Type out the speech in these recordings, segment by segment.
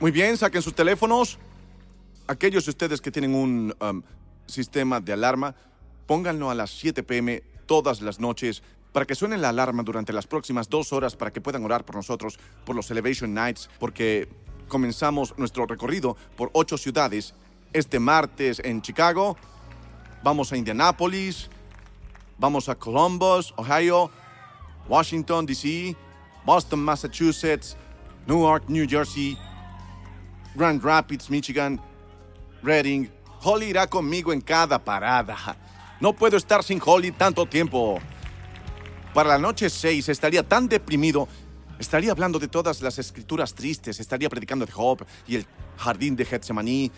Muy bien, saquen sus teléfonos. Aquellos de ustedes que tienen un um, sistema de alarma, pónganlo a las 7 pm todas las noches para que suene la alarma durante las próximas dos horas para que puedan orar por nosotros, por los Elevation Nights, porque comenzamos nuestro recorrido por ocho ciudades este martes en Chicago. Vamos a Indianápolis, vamos a Columbus, Ohio, Washington, D.C., Boston, Massachusetts, Newark, New Jersey, Grand Rapids, Michigan, Reading. Holly irá conmigo en cada parada. No puedo estar sin Holly tanto tiempo. Para la noche 6 estaría tan deprimido. Estaría hablando de todas las escrituras tristes. Estaría predicando de Job y el jardín de Getsemaní.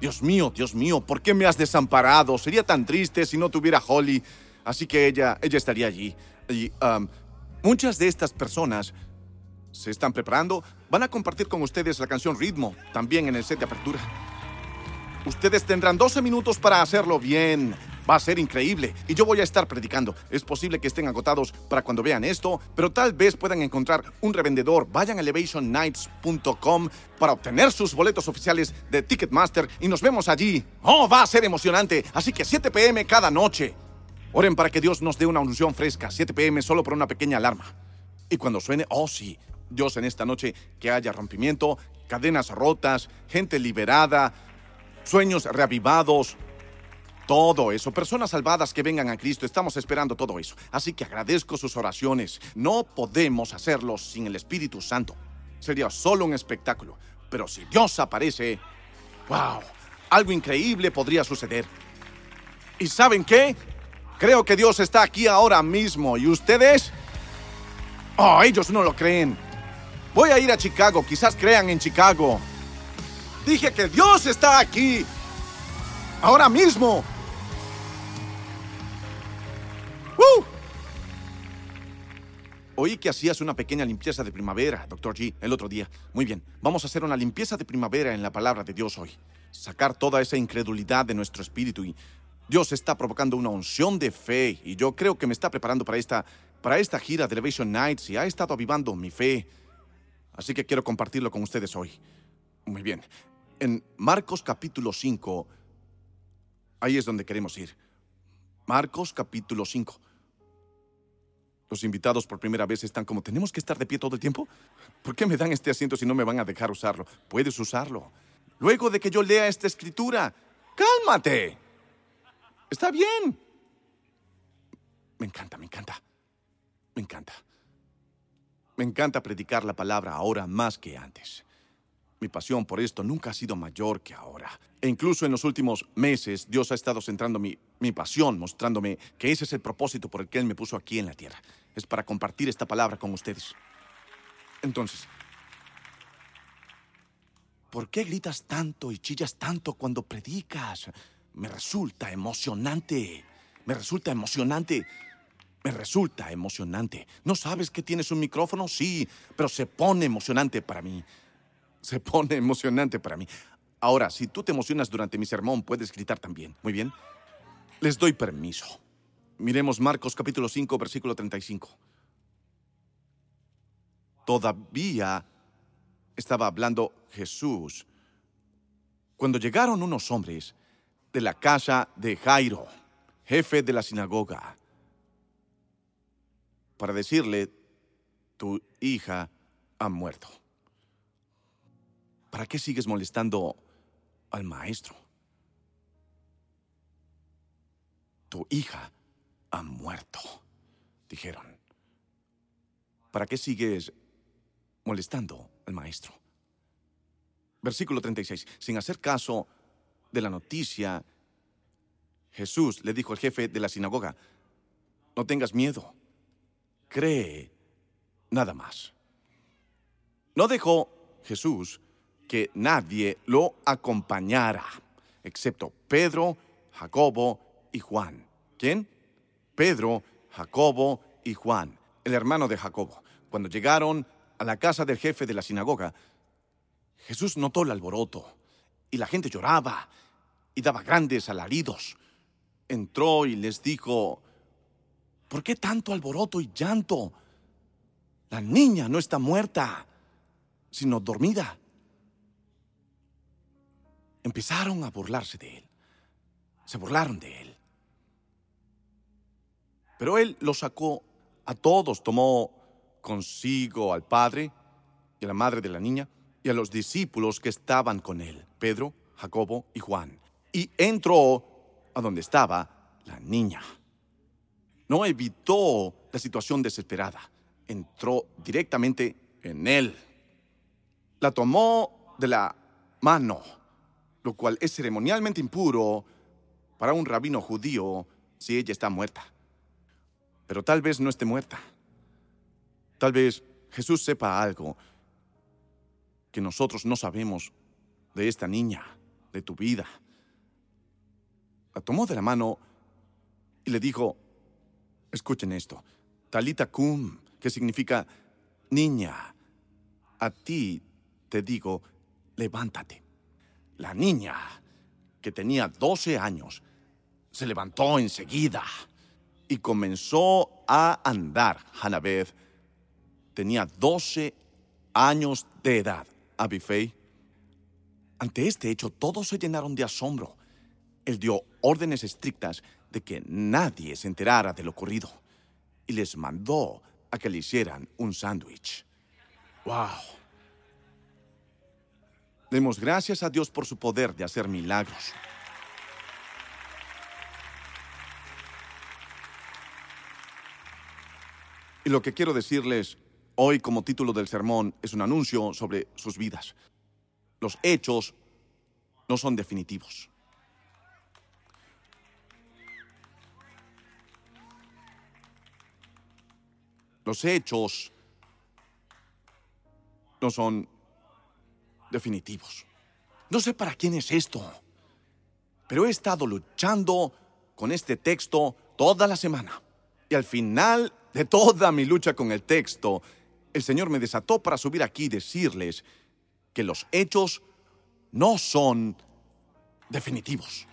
Dios mío, Dios mío, ¿por qué me has desamparado? Sería tan triste si no tuviera Holly. Así que ella, ella estaría allí. Y um, muchas de estas personas se están preparando. Van a compartir con ustedes la canción Ritmo, también en el set de apertura. Ustedes tendrán 12 minutos para hacerlo bien. Va a ser increíble y yo voy a estar predicando. Es posible que estén agotados para cuando vean esto, pero tal vez puedan encontrar un revendedor. Vayan a elevationnights.com para obtener sus boletos oficiales de Ticketmaster y nos vemos allí. Oh, va a ser emocionante. Así que 7 pm cada noche. Oren para que Dios nos dé una unción fresca. 7 pm solo por una pequeña alarma. Y cuando suene, oh sí, Dios en esta noche que haya rompimiento, cadenas rotas, gente liberada, sueños reavivados, todo eso, personas salvadas que vengan a Cristo, estamos esperando todo eso. Así que agradezco sus oraciones. No podemos hacerlo sin el Espíritu Santo. Sería solo un espectáculo. Pero si Dios aparece, wow, algo increíble podría suceder. ¿Y saben qué? Creo que Dios está aquí ahora mismo. ¿Y ustedes? Oh, ellos no lo creen. Voy a ir a Chicago, quizás crean en Chicago. Dije que Dios está aquí. Ahora mismo. ¡Uh! Oí que hacías una pequeña limpieza de primavera, Dr. G, el otro día. Muy bien, vamos a hacer una limpieza de primavera en la palabra de Dios hoy. Sacar toda esa incredulidad de nuestro espíritu y Dios está provocando una unción de fe y yo creo que me está preparando para esta, para esta gira de Elevation Nights y ha estado avivando mi fe. Así que quiero compartirlo con ustedes hoy. Muy bien. En Marcos capítulo 5, ahí es donde queremos ir. Marcos capítulo 5. Los invitados por primera vez están como, ¿tenemos que estar de pie todo el tiempo? ¿Por qué me dan este asiento si no me van a dejar usarlo? Puedes usarlo. Luego de que yo lea esta escritura, cálmate. Está bien. Me encanta, me encanta. Me encanta. Me encanta predicar la palabra ahora más que antes. Mi pasión por esto nunca ha sido mayor que ahora. E incluso en los últimos meses, Dios ha estado centrando mi, mi, pasión, mostrándome que ese es el propósito por el que Él me puso aquí en la tierra. Es para compartir esta palabra con ustedes. Entonces, ¿por qué gritas tanto y chillas tanto cuando predicas? Me resulta emocionante. Me resulta emocionante. Me resulta emocionante. ¿No sabes que tienes un micrófono? Sí, pero se pone emocionante para mí. Se pone emocionante para mí. Ahora, si tú te emocionas durante mi sermón, puedes gritar también. Muy bien. Les doy permiso. Miremos Marcos capítulo 5, versículo 35. Todavía estaba hablando Jesús cuando llegaron unos hombres de la casa de Jairo, jefe de la sinagoga, para decirle, tu hija ha muerto. ¿Para qué sigues molestando al maestro? Tu hija ha muerto, dijeron. ¿Para qué sigues molestando al maestro? Versículo 36. Sin hacer caso de la noticia, Jesús le dijo al jefe de la sinagoga, no tengas miedo, cree nada más. No dejó Jesús que nadie lo acompañara, excepto Pedro, Jacobo y Juan. ¿Quién? Pedro, Jacobo y Juan, el hermano de Jacobo. Cuando llegaron a la casa del jefe de la sinagoga, Jesús notó el alboroto y la gente lloraba y daba grandes alaridos. Entró y les dijo, ¿por qué tanto alboroto y llanto? La niña no está muerta, sino dormida. empezaron a burlarse de él. Se burlaron de él. Pero él los sacó a todos, tomó consigo al padre y a la madre de la niña y a los discípulos que estaban con él, Pedro, Jacobo y Juan, y entró a donde estaba la niña. No evitó la situación desesperada, entró directamente en él. La tomó de la mano, lo cual es ceremonialmente impuro para un rabino judío si ella está muerta. Pero tal vez no esté muerta. Tal vez Jesús sepa algo que nosotros no sabemos de esta niña, de tu vida. La tomó de la mano y le dijo, escuchen esto, Talita cum, que significa niña, a ti te digo, levántate. La niña, que tenía 12 años, se levantó enseguida y comenzó a andar. Hanabeth tenía 12 años de edad. Abifei. Ante este hecho, todos se llenaron de asombro. Él dio órdenes estrictas de que nadie se enterara de lo ocurrido y les mandó a que le hicieran un sándwich. ¡Wow! Demos gracias a Dios por su poder de hacer milagros. Y lo que quiero decirles hoy como título del sermón es un anuncio sobre sus vidas. Los hechos no son definitivos. Los hechos no son definitivos. No sé para quién es esto, pero he estado luchando con este texto toda la semana. Y al final de toda mi lucha con el texto, el Señor me desató para subir aquí y decirles que los hechos no son definitivos.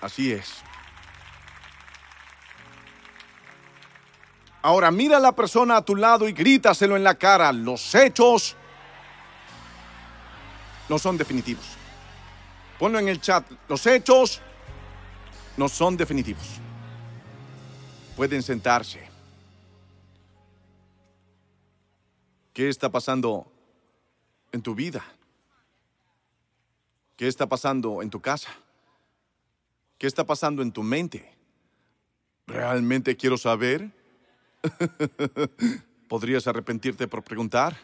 Así es. Ahora mira a la persona a tu lado y grítaselo en la cara. Los hechos no son definitivos. Ponlo en el chat. Los hechos no son definitivos. Pueden sentarse. ¿Qué está pasando en tu vida? ¿Qué está pasando en tu casa? ¿Qué está pasando en tu mente? ¿Realmente quiero saber? ¿Podrías arrepentirte por preguntar?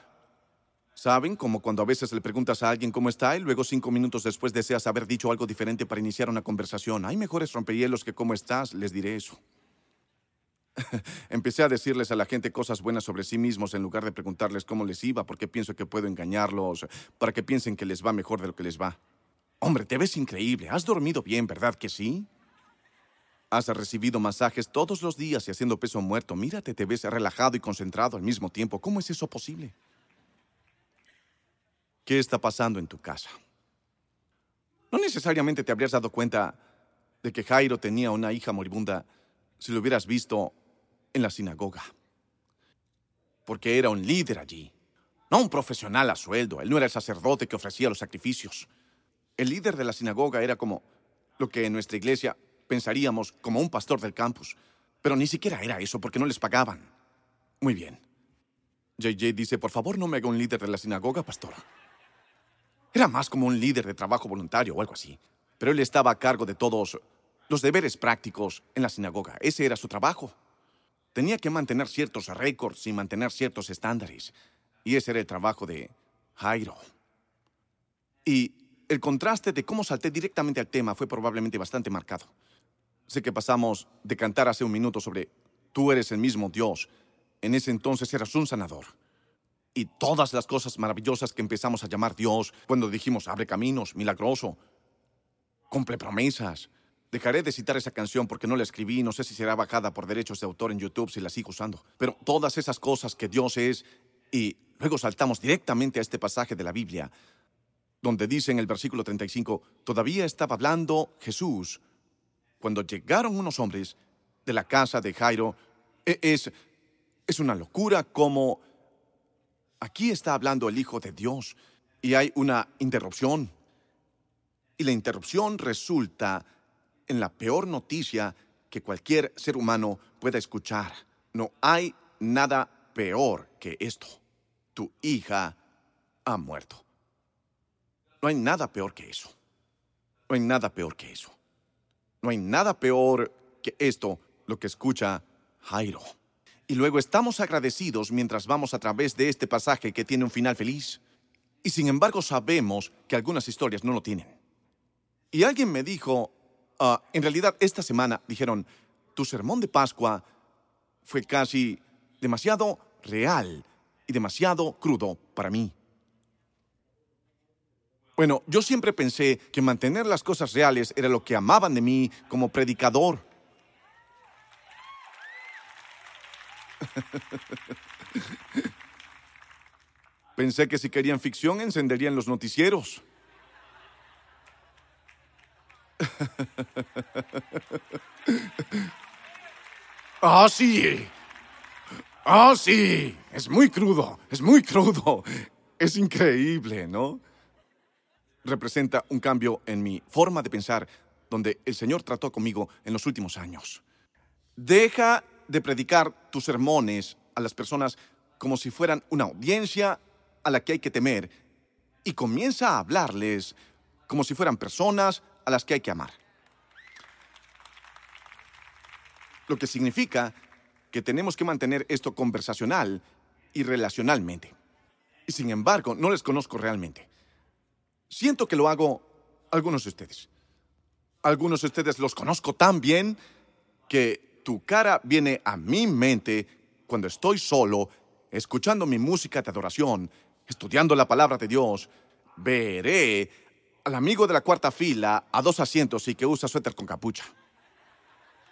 ¿Saben? Como cuando a veces le preguntas a alguien cómo está y luego cinco minutos después deseas haber dicho algo diferente para iniciar una conversación. Hay mejores rompehielos que cómo estás, les diré eso. Empecé a decirles a la gente cosas buenas sobre sí mismos en lugar de preguntarles cómo les iba, porque pienso que puedo engañarlos, para que piensen que les va mejor de lo que les va. Hombre, te ves increíble. ¿Has dormido bien, verdad que sí? Has recibido masajes todos los días y haciendo peso muerto. Mírate, te ves relajado y concentrado al mismo tiempo. ¿Cómo es eso posible? ¿Qué está pasando en tu casa? No necesariamente te habrías dado cuenta de que Jairo tenía una hija moribunda si lo hubieras visto en la sinagoga. Porque era un líder allí, no un profesional a sueldo. Él no era el sacerdote que ofrecía los sacrificios. El líder de la sinagoga era como lo que en nuestra iglesia pensaríamos como un pastor del campus. Pero ni siquiera era eso porque no les pagaban. Muy bien. JJ dice, por favor no me haga un líder de la sinagoga, pastor. Era más como un líder de trabajo voluntario o algo así. Pero él estaba a cargo de todos los deberes prácticos en la sinagoga. Ese era su trabajo. Tenía que mantener ciertos récords y mantener ciertos estándares. Y ese era el trabajo de Jairo. Y el contraste de cómo salté directamente al tema fue probablemente bastante marcado. Sé que pasamos de cantar hace un minuto sobre tú eres el mismo Dios. En ese entonces eras un sanador. Y todas las cosas maravillosas que empezamos a llamar Dios cuando dijimos abre caminos, milagroso, cumple promesas, Dejaré de citar esa canción porque no la escribí, no sé si será bajada por derechos de autor en YouTube si la sigo usando. Pero todas esas cosas que Dios es, y luego saltamos directamente a este pasaje de la Biblia, donde dice en el versículo 35, todavía estaba hablando Jesús cuando llegaron unos hombres de la casa de Jairo. E, es, es una locura como aquí está hablando el Hijo de Dios y hay una interrupción. Y la interrupción resulta en la peor noticia que cualquier ser humano pueda escuchar. No hay nada peor que esto. Tu hija ha muerto. No hay nada peor que eso. No hay nada peor que eso. No hay nada peor que esto, lo que escucha Jairo. Y luego estamos agradecidos mientras vamos a través de este pasaje que tiene un final feliz. Y sin embargo sabemos que algunas historias no lo tienen. Y alguien me dijo, ah, en realidad esta semana dijeron, tu sermón de Pascua fue casi demasiado real y demasiado crudo para mí. Bueno, yo siempre pensé que mantener las cosas reales era lo que amaban de mí como predicador. Pensé que si querían ficción encenderían los noticieros. Ah, sí. Ah, sí. Es muy crudo. Es muy crudo. Es increíble, ¿no? Representa un cambio en mi forma de pensar donde el Señor trató conmigo en los últimos años. Deja de predicar tus sermones a las personas como si fueran una audiencia a la que hay que temer y comienza a hablarles como si fueran personas a las que hay que amar. Lo que significa que tenemos que mantener esto conversacional y relacionalmente. Y sin embargo, no les conozco realmente. Siento que lo hago algunos de ustedes. Algunos de ustedes los conozco tan bien que tu cara viene a mi mente cuando estoy solo, escuchando mi música de adoración, estudiando la palabra de Dios. Veré al amigo de la cuarta fila a dos asientos y que usa suéter con capucha.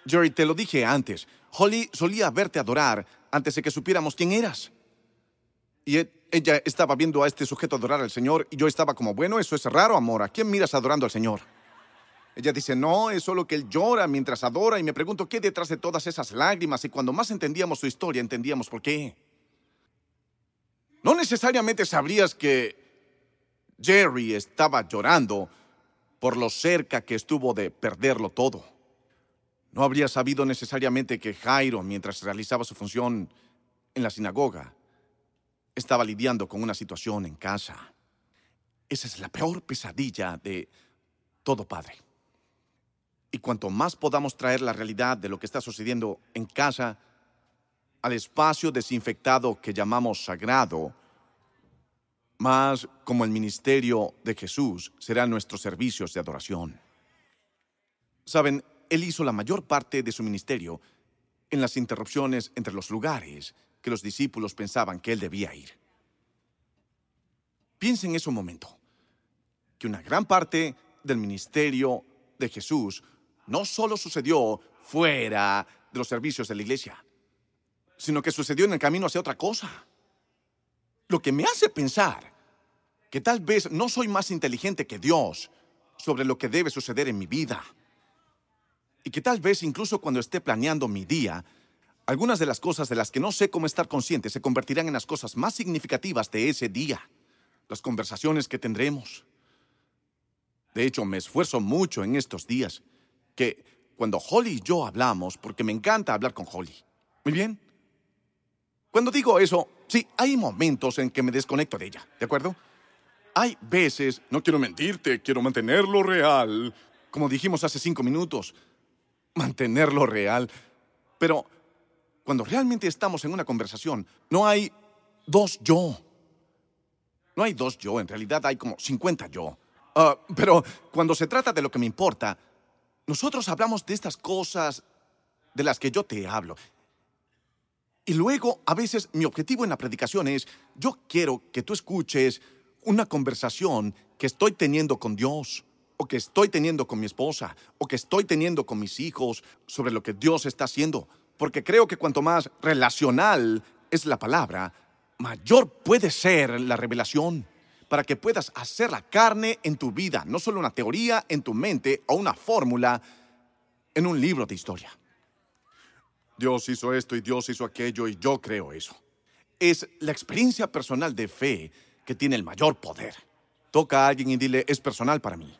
Jerry, te lo dije antes. Holly solía verte adorar antes de que supiéramos quién eras. Y e, ella estaba viendo a este sujeto adorar al Señor y yo estaba como, bueno, eso es raro, amor. ¿A quién miras adorando al Señor? Ella dice, no, es solo que él llora mientras adora y me pregunto qué detrás de todas esas lágrimas y cuando más entendíamos su historia entendíamos por qué. No necesariamente sabrías que Jerry estaba llorando por lo cerca que estuvo de perderlo todo. No habría sabido necesariamente que Jairo, mientras realizaba su función en la sinagoga, estaba lidiando con una situación en casa. Esa es la peor pesadilla de todo padre. Y cuanto más podamos traer la realidad de lo que está sucediendo en casa al espacio desinfectado que llamamos sagrado, más como el ministerio de Jesús serán nuestros servicios de adoración. Saben, él hizo la mayor parte de su ministerio en las interrupciones entre los lugares que los discípulos pensaban que él debía ir. Piensen en ese momento, que una gran parte del ministerio de Jesús no solo sucedió fuera de los servicios de la iglesia, sino que sucedió en el camino hacia otra cosa. Lo que me hace pensar que tal vez no soy más inteligente que Dios sobre lo que debe suceder en mi vida y que tal vez incluso cuando esté planeando mi día, algunas de las cosas de las que no sé cómo estar consciente se convertirán en las cosas más significativas de ese día, las conversaciones que tendremos. De hecho, me esfuerzo mucho en estos días, que cuando Holly y yo hablamos, porque me encanta hablar con Holly. Muy bien. Cuando digo eso, sí, hay momentos en que me desconecto de ella, ¿de acuerdo? Hay veces, no quiero mentirte, quiero mantenerlo real, como dijimos hace cinco minutos, mantenerlo real. Pero cuando realmente estamos en una conversación, no hay dos yo. No hay dos yo, en realidad hay como 50 yo. Ah, pero cuando se trata de lo que me importa, nosotros hablamos de estas cosas de las que yo te hablo. Y luego, a veces, mi objetivo en la predicación es, yo quiero que tú escuches una conversación que estoy teniendo con Dios o que estoy teniendo con mi esposa, o que estoy teniendo con mis hijos sobre lo que Dios está haciendo. Porque creo que cuanto más relacional es la palabra, mayor puede ser la revelación para que puedas hacer la carne en tu vida, no solo una teoría en tu mente o una fórmula en un libro de historia. Dios hizo esto y Dios hizo aquello y yo creo eso. Es la experiencia personal de fe que tiene el mayor poder. Toca a alguien y dile, es personal para mí.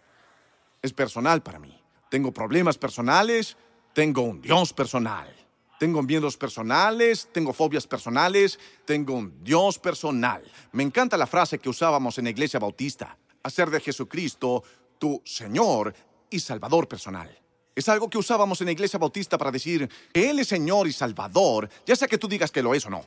Es personal para mí. Tengo problemas personales, tengo un Dios personal. Tengo miedos personales, tengo fobias personales, tengo un Dios personal. Me encanta la frase que usábamos en la iglesia bautista, hacer de Jesucristo tu Señor y Salvador personal. Es algo que usábamos en la iglesia bautista para decir que Él es Señor y Salvador, ya sea que tú digas que lo es o no.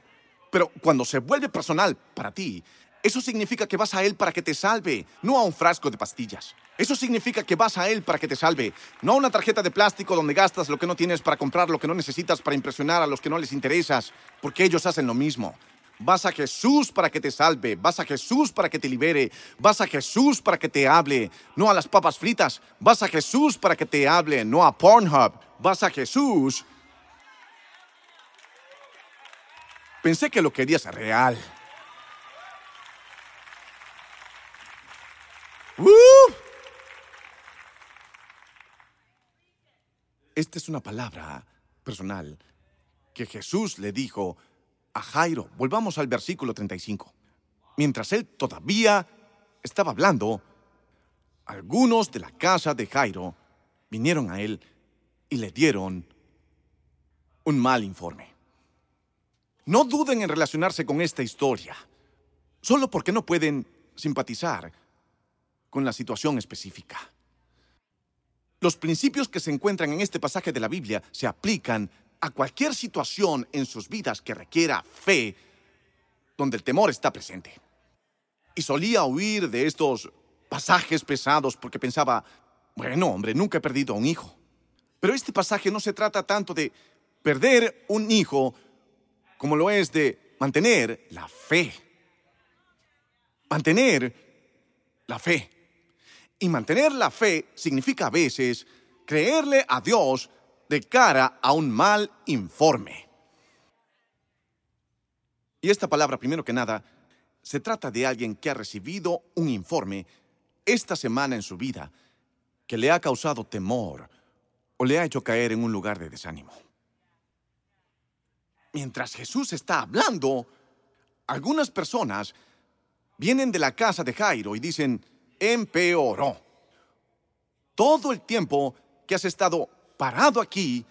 Pero cuando se vuelve personal para ti, eso significa que vas a Él para que te salve, no a un frasco de pastillas. Eso significa que vas a Él para que te salve, no a una tarjeta de plástico donde gastas lo que no tienes para comprar lo que no necesitas para impresionar a los que no les interesas, porque ellos hacen lo mismo. Vas a Jesús para que te salve, vas a Jesús para que te libere, vas a Jesús para que te hable, no a las papas fritas, vas a Jesús para que te hable, no a Pornhub, vas a Jesús. Pensé que lo querías real. Esta es una palabra personal que Jesús le dijo a Jairo. Volvamos al versículo 35. Mientras él todavía estaba hablando, algunos de la casa de Jairo vinieron a él y le dieron un mal informe. No duden en relacionarse con esta historia, solo porque no pueden simpatizar con la situación específica. Los principios que se encuentran en este pasaje de la Biblia se aplican a cualquier situación en sus vidas que requiera fe, donde el temor está presente. Y solía huir de estos pasajes pesados porque pensaba, bueno, hombre, nunca he perdido a un hijo. Pero este pasaje no se trata tanto de perder un hijo como lo es de mantener la fe. Mantener la fe. Y mantener la fe significa a veces creerle a Dios de cara a un mal informe. Y esta palabra, primero que nada, se trata de alguien que ha recibido un informe esta semana en su vida que le ha causado temor o le ha hecho caer en un lugar de desánimo. Mientras Jesús está hablando, algunas personas vienen de la casa de Jairo y dicen, empeoró. Todo el tiempo que has estado parado aquí,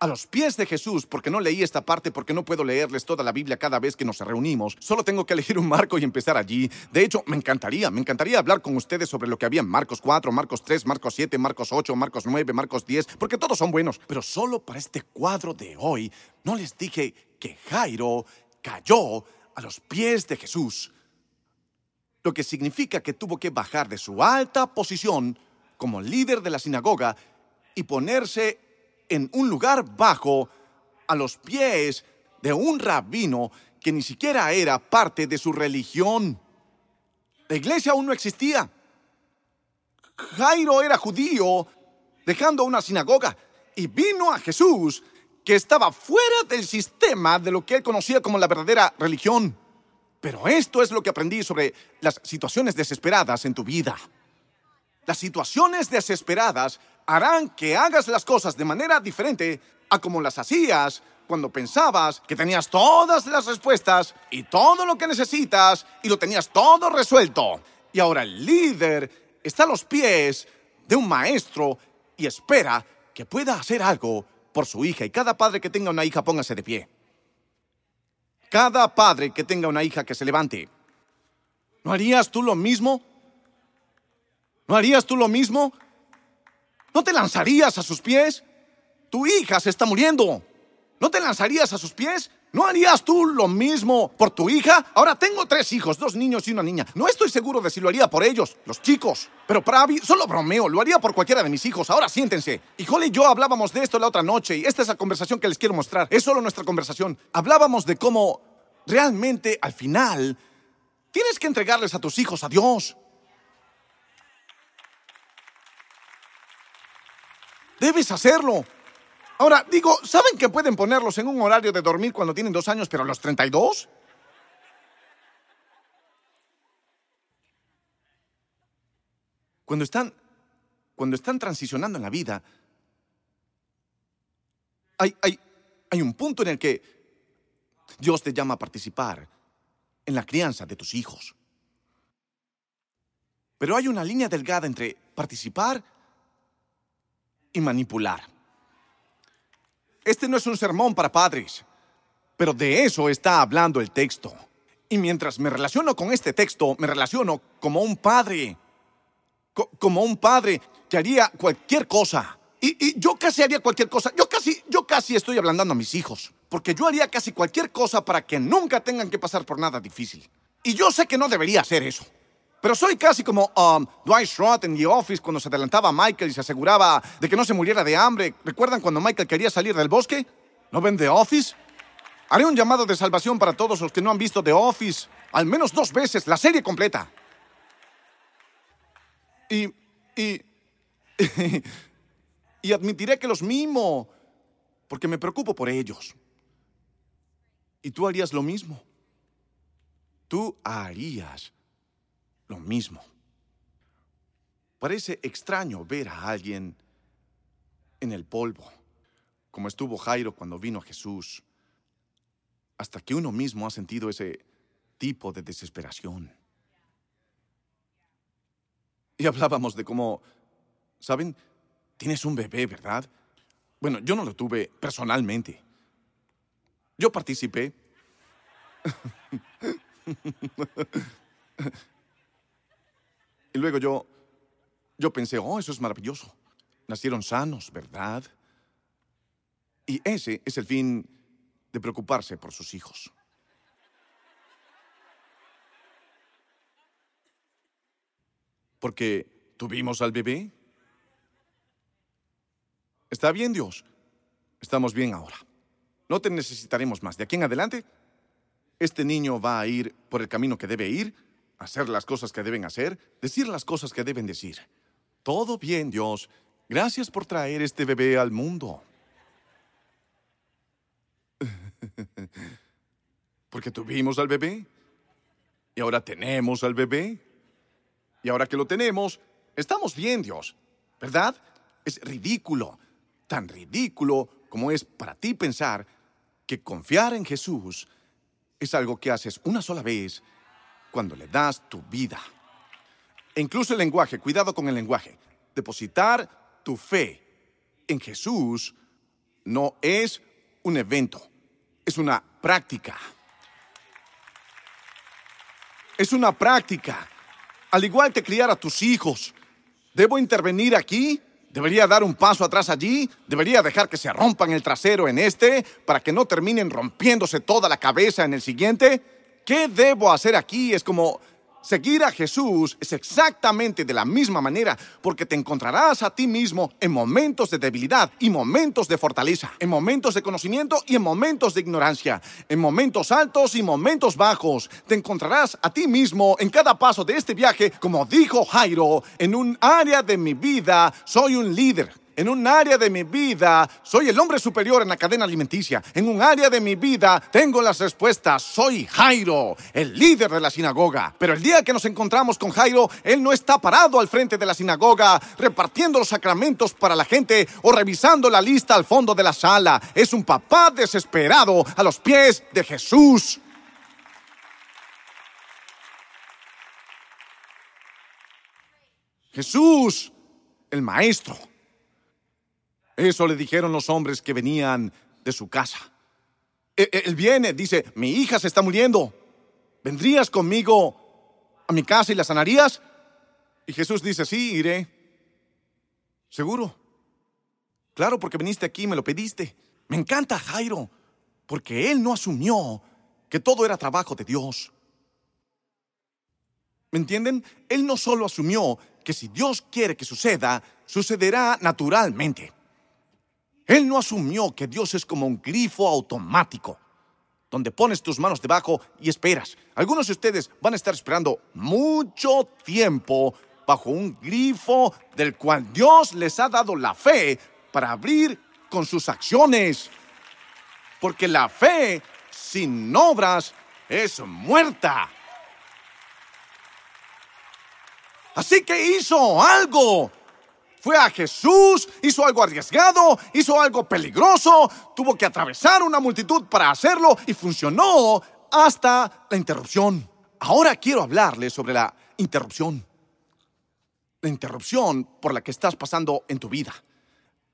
a los pies de Jesús, porque no leí esta parte, porque no puedo leerles toda la Biblia cada vez que nos reunimos. Solo tengo que elegir un marco y empezar allí. De hecho, me encantaría, me encantaría hablar con ustedes sobre lo que había en Marcos 4, Marcos 3, Marcos 7, Marcos 8, Marcos 9, Marcos 10, porque todos son buenos. Pero solo para este cuadro de hoy, no les dije que Jairo cayó a los pies de Jesús lo que significa que tuvo que bajar de su alta posición como líder de la sinagoga y ponerse en un lugar bajo a los pies de un rabino que ni siquiera era parte de su religión. La iglesia aún no existía. Jairo era judío, dejando una sinagoga, y vino a Jesús, que estaba fuera del sistema de lo que él conocía como la verdadera religión. Pero esto es lo que aprendí sobre las situaciones desesperadas en tu vida. Las situaciones desesperadas harán que hagas las cosas de manera diferente a como las hacías cuando pensabas que tenías todas las respuestas y todo lo que necesitas y lo tenías todo resuelto. Y ahora el líder está a los pies de un maestro y espera que pueda hacer algo por su hija. Y cada padre que tenga una hija, póngase de pie. Cada padre que tenga una hija que se levante, ¿no harías tú lo mismo? ¿No harías tú lo mismo? ¿No te lanzarías a sus pies? Tu hija se está muriendo. ¿No te lanzarías a sus pies? ¿No harías tú lo mismo por tu hija? Ahora tengo tres hijos, dos niños y una niña. No estoy seguro de si lo haría por ellos, los chicos. Pero para solo bromeo, lo haría por cualquiera de mis hijos. Ahora siéntense. Y Holly y yo hablábamos de esto la otra noche y esta es la conversación que les quiero mostrar. Es solo nuestra conversación. Hablábamos de cómo realmente al final tienes que entregarles a tus hijos a Dios. Debes hacerlo. Ahora, digo, ¿saben que pueden ponerlos en un horario de dormir cuando tienen dos años, pero a los 32? Cuando están, cuando están transicionando en la vida, hay, hay, hay un punto en el que Dios te llama a participar en la crianza de tus hijos. Pero hay una línea delgada entre participar y manipular. Este no es un sermón para padres, pero de eso está hablando el texto. Y mientras me relaciono con este texto, me relaciono como un padre, como un padre que haría cualquier cosa. Y, yo casi haría cualquier cosa. Yo casi, yo casi estoy hablando a mis hijos, porque yo haría casi cualquier cosa para que nunca tengan que pasar por nada difícil. Y yo sé que no debería hacer eso. Pero soy casi como um, Dwight Schrute en The Office cuando se adelantaba a Michael y se aseguraba de que no se muriera de hambre. ¿Recuerdan cuando Michael quería salir del bosque? ¿No ven The Office? Haré un llamado de salvación para todos los que no han visto The Office al menos dos veces, la serie completa. Y, y, y admitiré que los mimo, porque me preocupo por ellos. Y tú harías lo mismo. Tú harías lo mismo. Parece extraño ver a alguien en el polvo, como estuvo Jairo cuando vino a Jesús, hasta que uno mismo ha sentido ese tipo de desesperación. Y hablábamos de cómo, ¿saben? Tienes un bebé, ¿verdad? Bueno, yo no lo tuve personalmente. Yo participé. Y luego yo, yo pensé, oh, eso es maravilloso. Nacieron sanos, ¿verdad? Y ese es el fin de preocuparse por sus hijos. Porque tuvimos al bebé. Está bien, Dios. Estamos bien ahora. No te necesitaremos más. De aquí en adelante, este niño va a ir por el camino que debe ir hacer las cosas que deben hacer, decir las cosas que deben decir. Todo bien, Dios. Gracias por traer este bebé al mundo. Porque tuvimos al bebé y ahora tenemos al bebé. Y ahora que lo tenemos, estamos bien, Dios. ¿Verdad? Es ridículo, tan ridículo como es para ti pensar que confiar en Jesús es algo que haces una sola vez cuando le das tu vida. E incluso el lenguaje, cuidado con el lenguaje. Depositar tu fe en Jesús no es un evento, es una práctica. Es una práctica. Al igual que criar a tus hijos. ¿Debo intervenir aquí? ¿Debería dar un paso atrás allí? ¿Debería dejar que se rompan el trasero en este para que no terminen rompiéndose toda la cabeza en el siguiente? ¿Qué debo hacer aquí? Es como seguir a Jesús es exactamente de la misma manera, porque te encontrarás a ti mismo en momentos de debilidad y momentos de fortaleza, en momentos de conocimiento y en momentos de ignorancia, en momentos altos y momentos bajos. Te encontrarás a ti mismo en cada paso de este viaje, como dijo Jairo, en un área de mi vida soy un líder en un área de mi vida soy el hombre superior en la cadena alimenticia. En un área de mi vida tengo las respuestas. Soy Jairo, el líder de la sinagoga. Pero el día que nos encontramos con Jairo, él no está parado al frente de la sinagoga repartiendo los sacramentos para la gente o revisando la lista al fondo de la sala. Es un papá desesperado a los pies de Jesús. Jesús, el Maestro eso le dijeron los hombres que venían de su casa. E, e, él viene, dice, mi hija se está muriendo. ¿Vendrías conmigo a mi casa y la sanarías? Y Jesús dice, sí, iré. ¿Seguro? Claro, porque viniste aquí me lo pediste. Me encanta Jairo, porque él no asumió que todo era trabajo de Dios. ¿Me entienden? Él no solo asumió que si Dios quiere que suceda, sucederá naturalmente. Él no asumió que Dios es como un grifo automático, donde pones tus manos debajo y esperas. Algunos de ustedes van a estar esperando mucho tiempo bajo un grifo del cual Dios les ha dado la fe para abrir con sus acciones. Porque la fe sin obras es muerta. Así que hizo algo fue a Jesús, hizo algo arriesgado, hizo algo peligroso, tuvo que atravesar una multitud para hacerlo y funcionó hasta la interrupción. Ahora quiero hablarles sobre la interrupción. La interrupción por la que estás pasando en tu vida.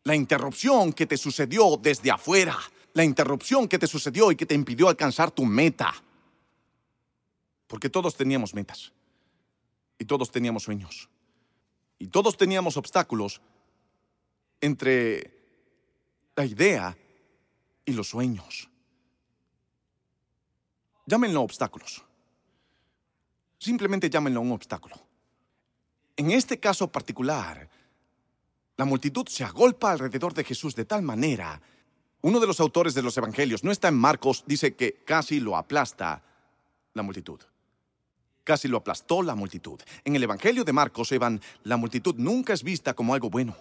La interrupción que te sucedió desde afuera. La interrupción que te sucedió y que te impidió alcanzar tu meta. Porque todos teníamos metas. Y todos teníamos sueños. Y todos teníamos obstáculos entre la idea y los sueños. Llámenlo obstáculos. Simplemente llámenlo un obstáculo. En este caso particular, la multitud se agolpa alrededor de Jesús de tal manera, uno de los autores de los Evangelios, no está en Marcos, dice que casi lo aplasta la multitud. Casi lo aplastó la multitud. En el Evangelio de Marcos, Evan, la multitud nunca es vista como algo bueno.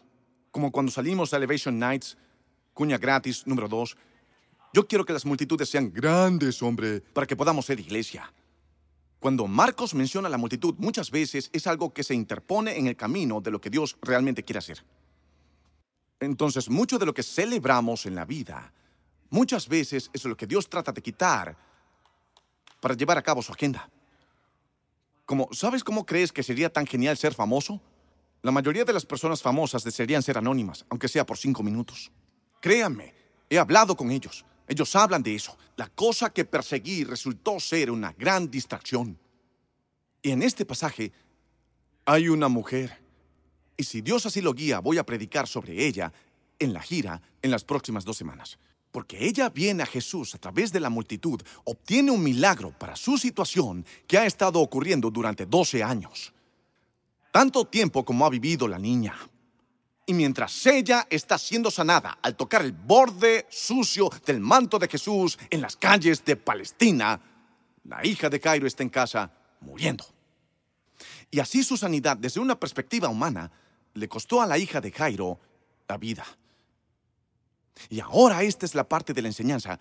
Como cuando salimos a Elevation Nights, cuña gratis, número dos. Yo quiero que las multitudes sean grandes, hombre, para que podamos ser iglesia. Cuando Marcos menciona la multitud, muchas veces es algo que se interpone en el camino de lo que Dios realmente quiere hacer. Entonces, mucho de lo que celebramos en la vida, muchas veces es lo que Dios trata de quitar para llevar a cabo su agenda. Como, ¿sabes cómo crees que sería tan genial ser famoso? La mayoría de las personas famosas desearían ser anónimas, aunque sea por cinco minutos. Créanme, he hablado con ellos. Ellos hablan de eso. La cosa que perseguí resultó ser una gran distracción. Y en este pasaje hay una mujer. Y si Dios así lo guía, voy a predicar sobre ella en la gira en las próximas dos semanas. Porque ella viene a Jesús a través de la multitud, obtiene un milagro para su situación que ha estado ocurriendo durante 12 años. Tanto tiempo como ha vivido la niña. Y mientras ella está siendo sanada al tocar el borde sucio del manto de Jesús en las calles de Palestina, la hija de Cairo está en casa muriendo. Y así su sanidad desde una perspectiva humana le costó a la hija de Cairo la vida. Y ahora esta es la parte de la enseñanza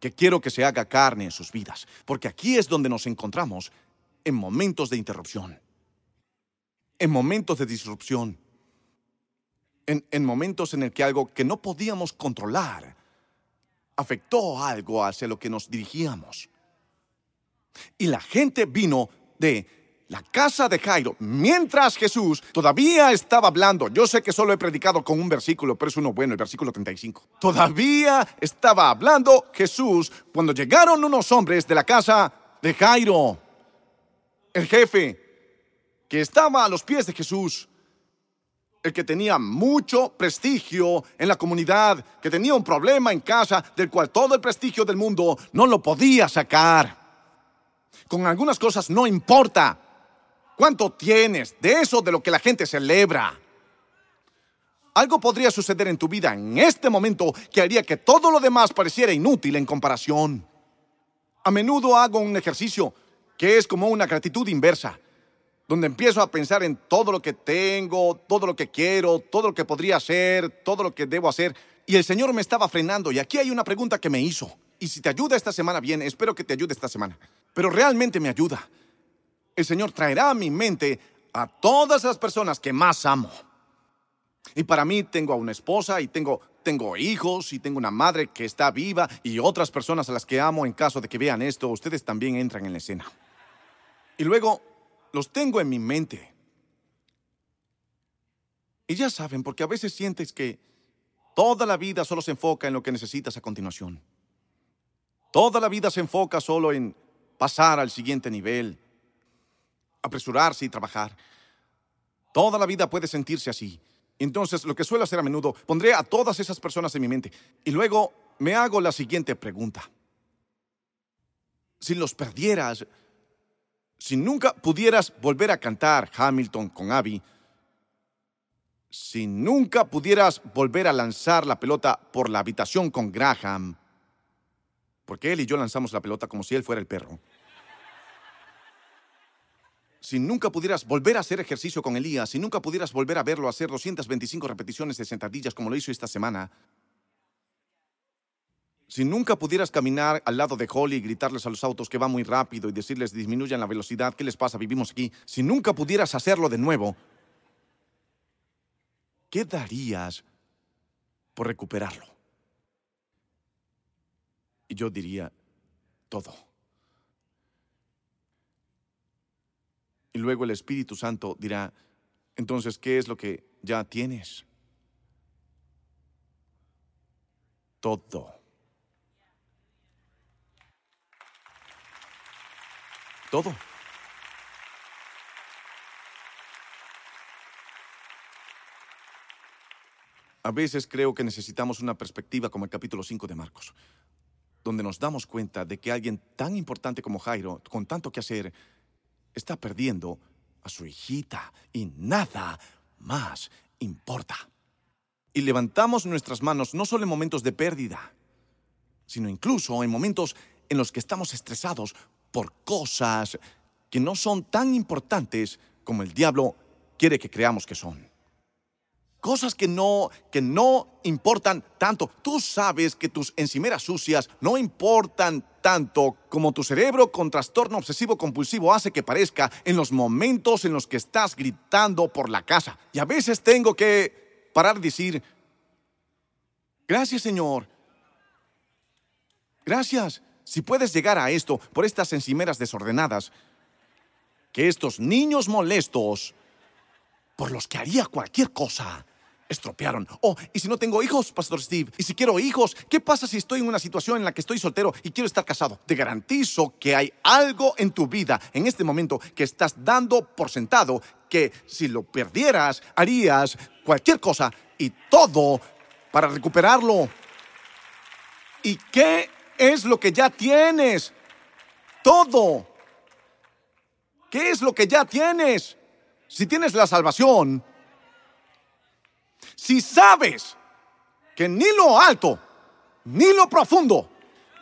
que quiero que se haga carne en sus vidas, porque aquí es donde nos encontramos en momentos de interrupción, en momentos de disrupción en, momentos en el que algo que no podíamos controlar afectó algo hacia lo que nos dirigíamos. Y la gente vino de la casa de Jairo mientras Jesús todavía estaba hablando. Yo sé que solo he predicado con un versículo, pero es uno bueno, el versículo 35. Todavía estaba hablando Jesús cuando llegaron unos hombres de la casa de Jairo, el jefe, que estaba a los pies de Jesús el que tenía mucho prestigio en la comunidad, que tenía un problema en casa del cual todo el prestigio del mundo no lo podía sacar. Con algunas cosas no importa cuánto tienes de eso de lo que la gente celebra. Algo podría suceder en tu vida en este momento que haría que todo lo demás pareciera inútil en comparación. A menudo hago un ejercicio que es como una gratitud inversa donde empiezo a pensar en todo lo que tengo, todo lo que quiero, todo lo que podría hacer, todo lo que debo hacer. Y el Señor me estaba frenando. Y aquí hay una pregunta que me hizo. Y si te ayuda esta semana, bien, espero que te ayude esta semana. Pero realmente me ayuda. El Señor traerá a mi mente a todas las personas que más amo. Y para mí tengo a una esposa y tengo, tengo hijos y tengo una madre que está viva y otras personas a las que amo en caso de que vean esto, ustedes también entran en la escena. Y luego los tengo en mi mente. Y ya saben, porque a veces sientes que toda la vida solo se enfoca en lo que necesitas a continuación. Toda la vida se enfoca solo en pasar al siguiente nivel, apresurarse y trabajar. Toda la vida puede sentirse así. Entonces, lo que suelo hacer a menudo, pondré a todas esas personas en mi mente y luego me hago la siguiente pregunta. Si los perdieras, si nunca pudieras volver a cantar Hamilton con Abby, si nunca pudieras volver a lanzar la pelota por la habitación con Graham, porque él y yo lanzamos la pelota como si él fuera el perro. Si nunca pudieras volver a hacer ejercicio con Elías, si nunca pudieras volver a verlo hacer 225 repeticiones de sentadillas como lo hizo esta semana, si nunca pudieras caminar al lado de Holly y gritarles a los autos que va muy rápido y decirles disminuyan la velocidad, ¿qué les pasa? Vivimos aquí. Si nunca pudieras hacerlo de nuevo, ¿qué darías por recuperarlo? Y yo diría, todo. Y luego el Espíritu Santo dirá, Entonces, ¿qué es lo que ya tienes? Todo. Todo. A veces creo que necesitamos una perspectiva como el capítulo 5 de Marcos, donde nos damos cuenta de que alguien tan importante como Jairo, con tanto que hacer, está perdiendo a su hijita y nada más importa. Y levantamos nuestras manos no solo en momentos de pérdida, sino incluso en momentos en los que estamos estresados por cosas que no son tan importantes como el diablo quiere que creamos que son. Cosas que no, que no importan tanto. Tú sabes que tus encimeras sucias no importan tanto como tu cerebro con trastorno obsesivo compulsivo hace que parezca en los momentos en los que estás gritando por la casa. Y a veces tengo que parar y decir, gracias Señor. Gracias. Si puedes llegar a esto por estas encimeras desordenadas, que estos niños molestos por los que haría cualquier cosa, estropearon. Oh, y si no tengo hijos, Pastor Steve, y si quiero hijos, ¿qué pasa si estoy en una situación en la que estoy soltero y quiero estar casado? Te garantizo que hay algo en tu vida en este momento que estás dando por sentado que si lo perdieras, harías cualquier cosa y todo para recuperarlo. ¿Y qué es lo que ya tienes? Todo. ¿Qué es lo que ya tienes? si tienes la salvación, si sabes que ni lo alto, ni lo profundo,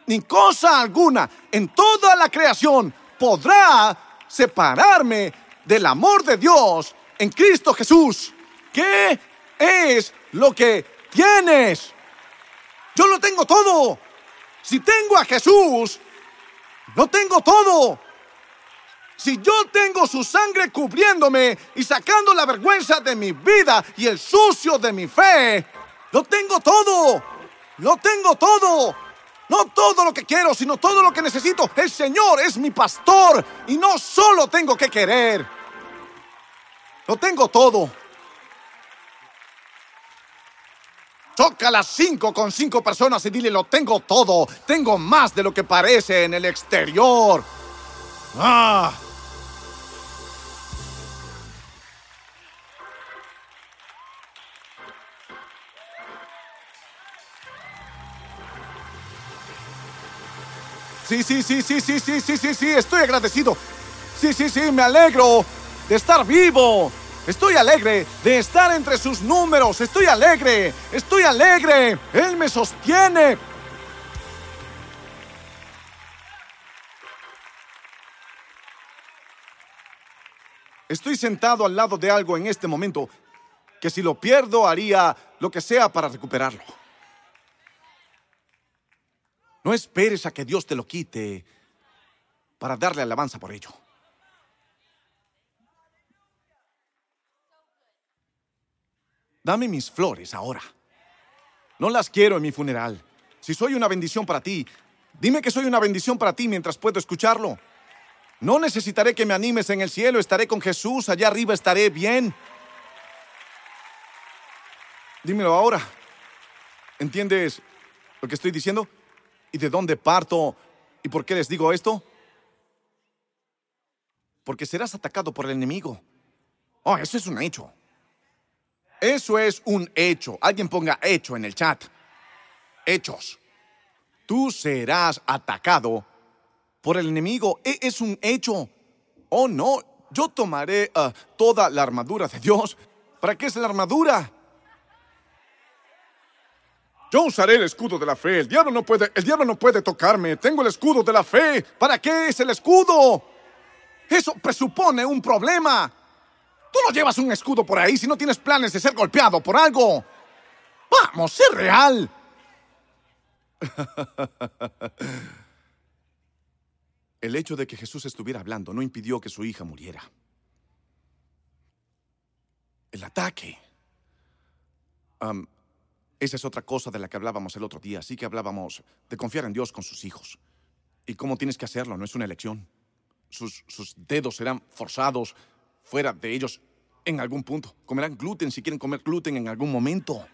ni cosa alguna en toda la creación podrá separarme del amor de Dios en Cristo Jesús. ¿Qué es lo que tienes? Yo lo tengo todo. Si tengo a Jesús, lo tengo todo. Si yo tengo su sangre cubriéndome y sacando la vergüenza de mi vida y el sucio de mi fe, lo tengo todo. Lo tengo todo. No todo lo que quiero, sino todo lo que necesito. El Señor es mi pastor y no solo tengo que querer. Lo tengo todo. Toca las cinco con cinco personas y dile, lo tengo todo. Tengo más de lo que parece en el exterior. Ah. Sí, sí, sí, sí, sí, sí, sí, sí, sí, estoy agradecido. Sí, sí, sí, me alegro de estar vivo. Estoy alegre de estar entre sus números. Estoy alegre. Estoy alegre. Él me sostiene. Estoy sentado al lado de algo en este momento que si lo pierdo haría lo que sea para recuperarlo. No esperes a que Dios te lo quite para darle alabanza por ello. Dame mis flores ahora. No las quiero en mi funeral. Si soy una bendición para ti, dime que soy una bendición para ti mientras puedo escucharlo. No necesitaré que me animes en el cielo, estaré con Jesús, allá arriba estaré bien. Dímelo ahora. ¿Entiendes lo que estoy diciendo? ¿Y de dónde parto? ¿Y por qué les digo esto? Porque serás atacado por el enemigo. Oh, eso es un hecho. Eso es un hecho. Alguien ponga hecho en el chat. Hechos. Tú serás atacado por el enemigo. E, es un hecho. Oh, no. Yo tomaré uh, toda la armadura de Dios. ¿Para qué es la armadura? Yo usaré el escudo de la fe. El diablo no puede, el diablo no puede tocarme. Tengo el escudo de la fe. ¿Para qué es el escudo? Eso presupone un problema. Tú no llevas un escudo por ahí si no tienes planes de ser golpeado por algo. Vamos, sé real. El hecho de que Jesús estuviera hablando no impidió que su hija muriera. El ataque. Esa es otra cosa de la que hablábamos el otro día. Sí que hablábamos de confiar en Dios con sus hijos. Y cómo tienes que hacerlo, no es una elección. Sus, sus dedos serán forzados fuera de ellos en algún punto. Comerán gluten si quieren comer gluten en algún momento.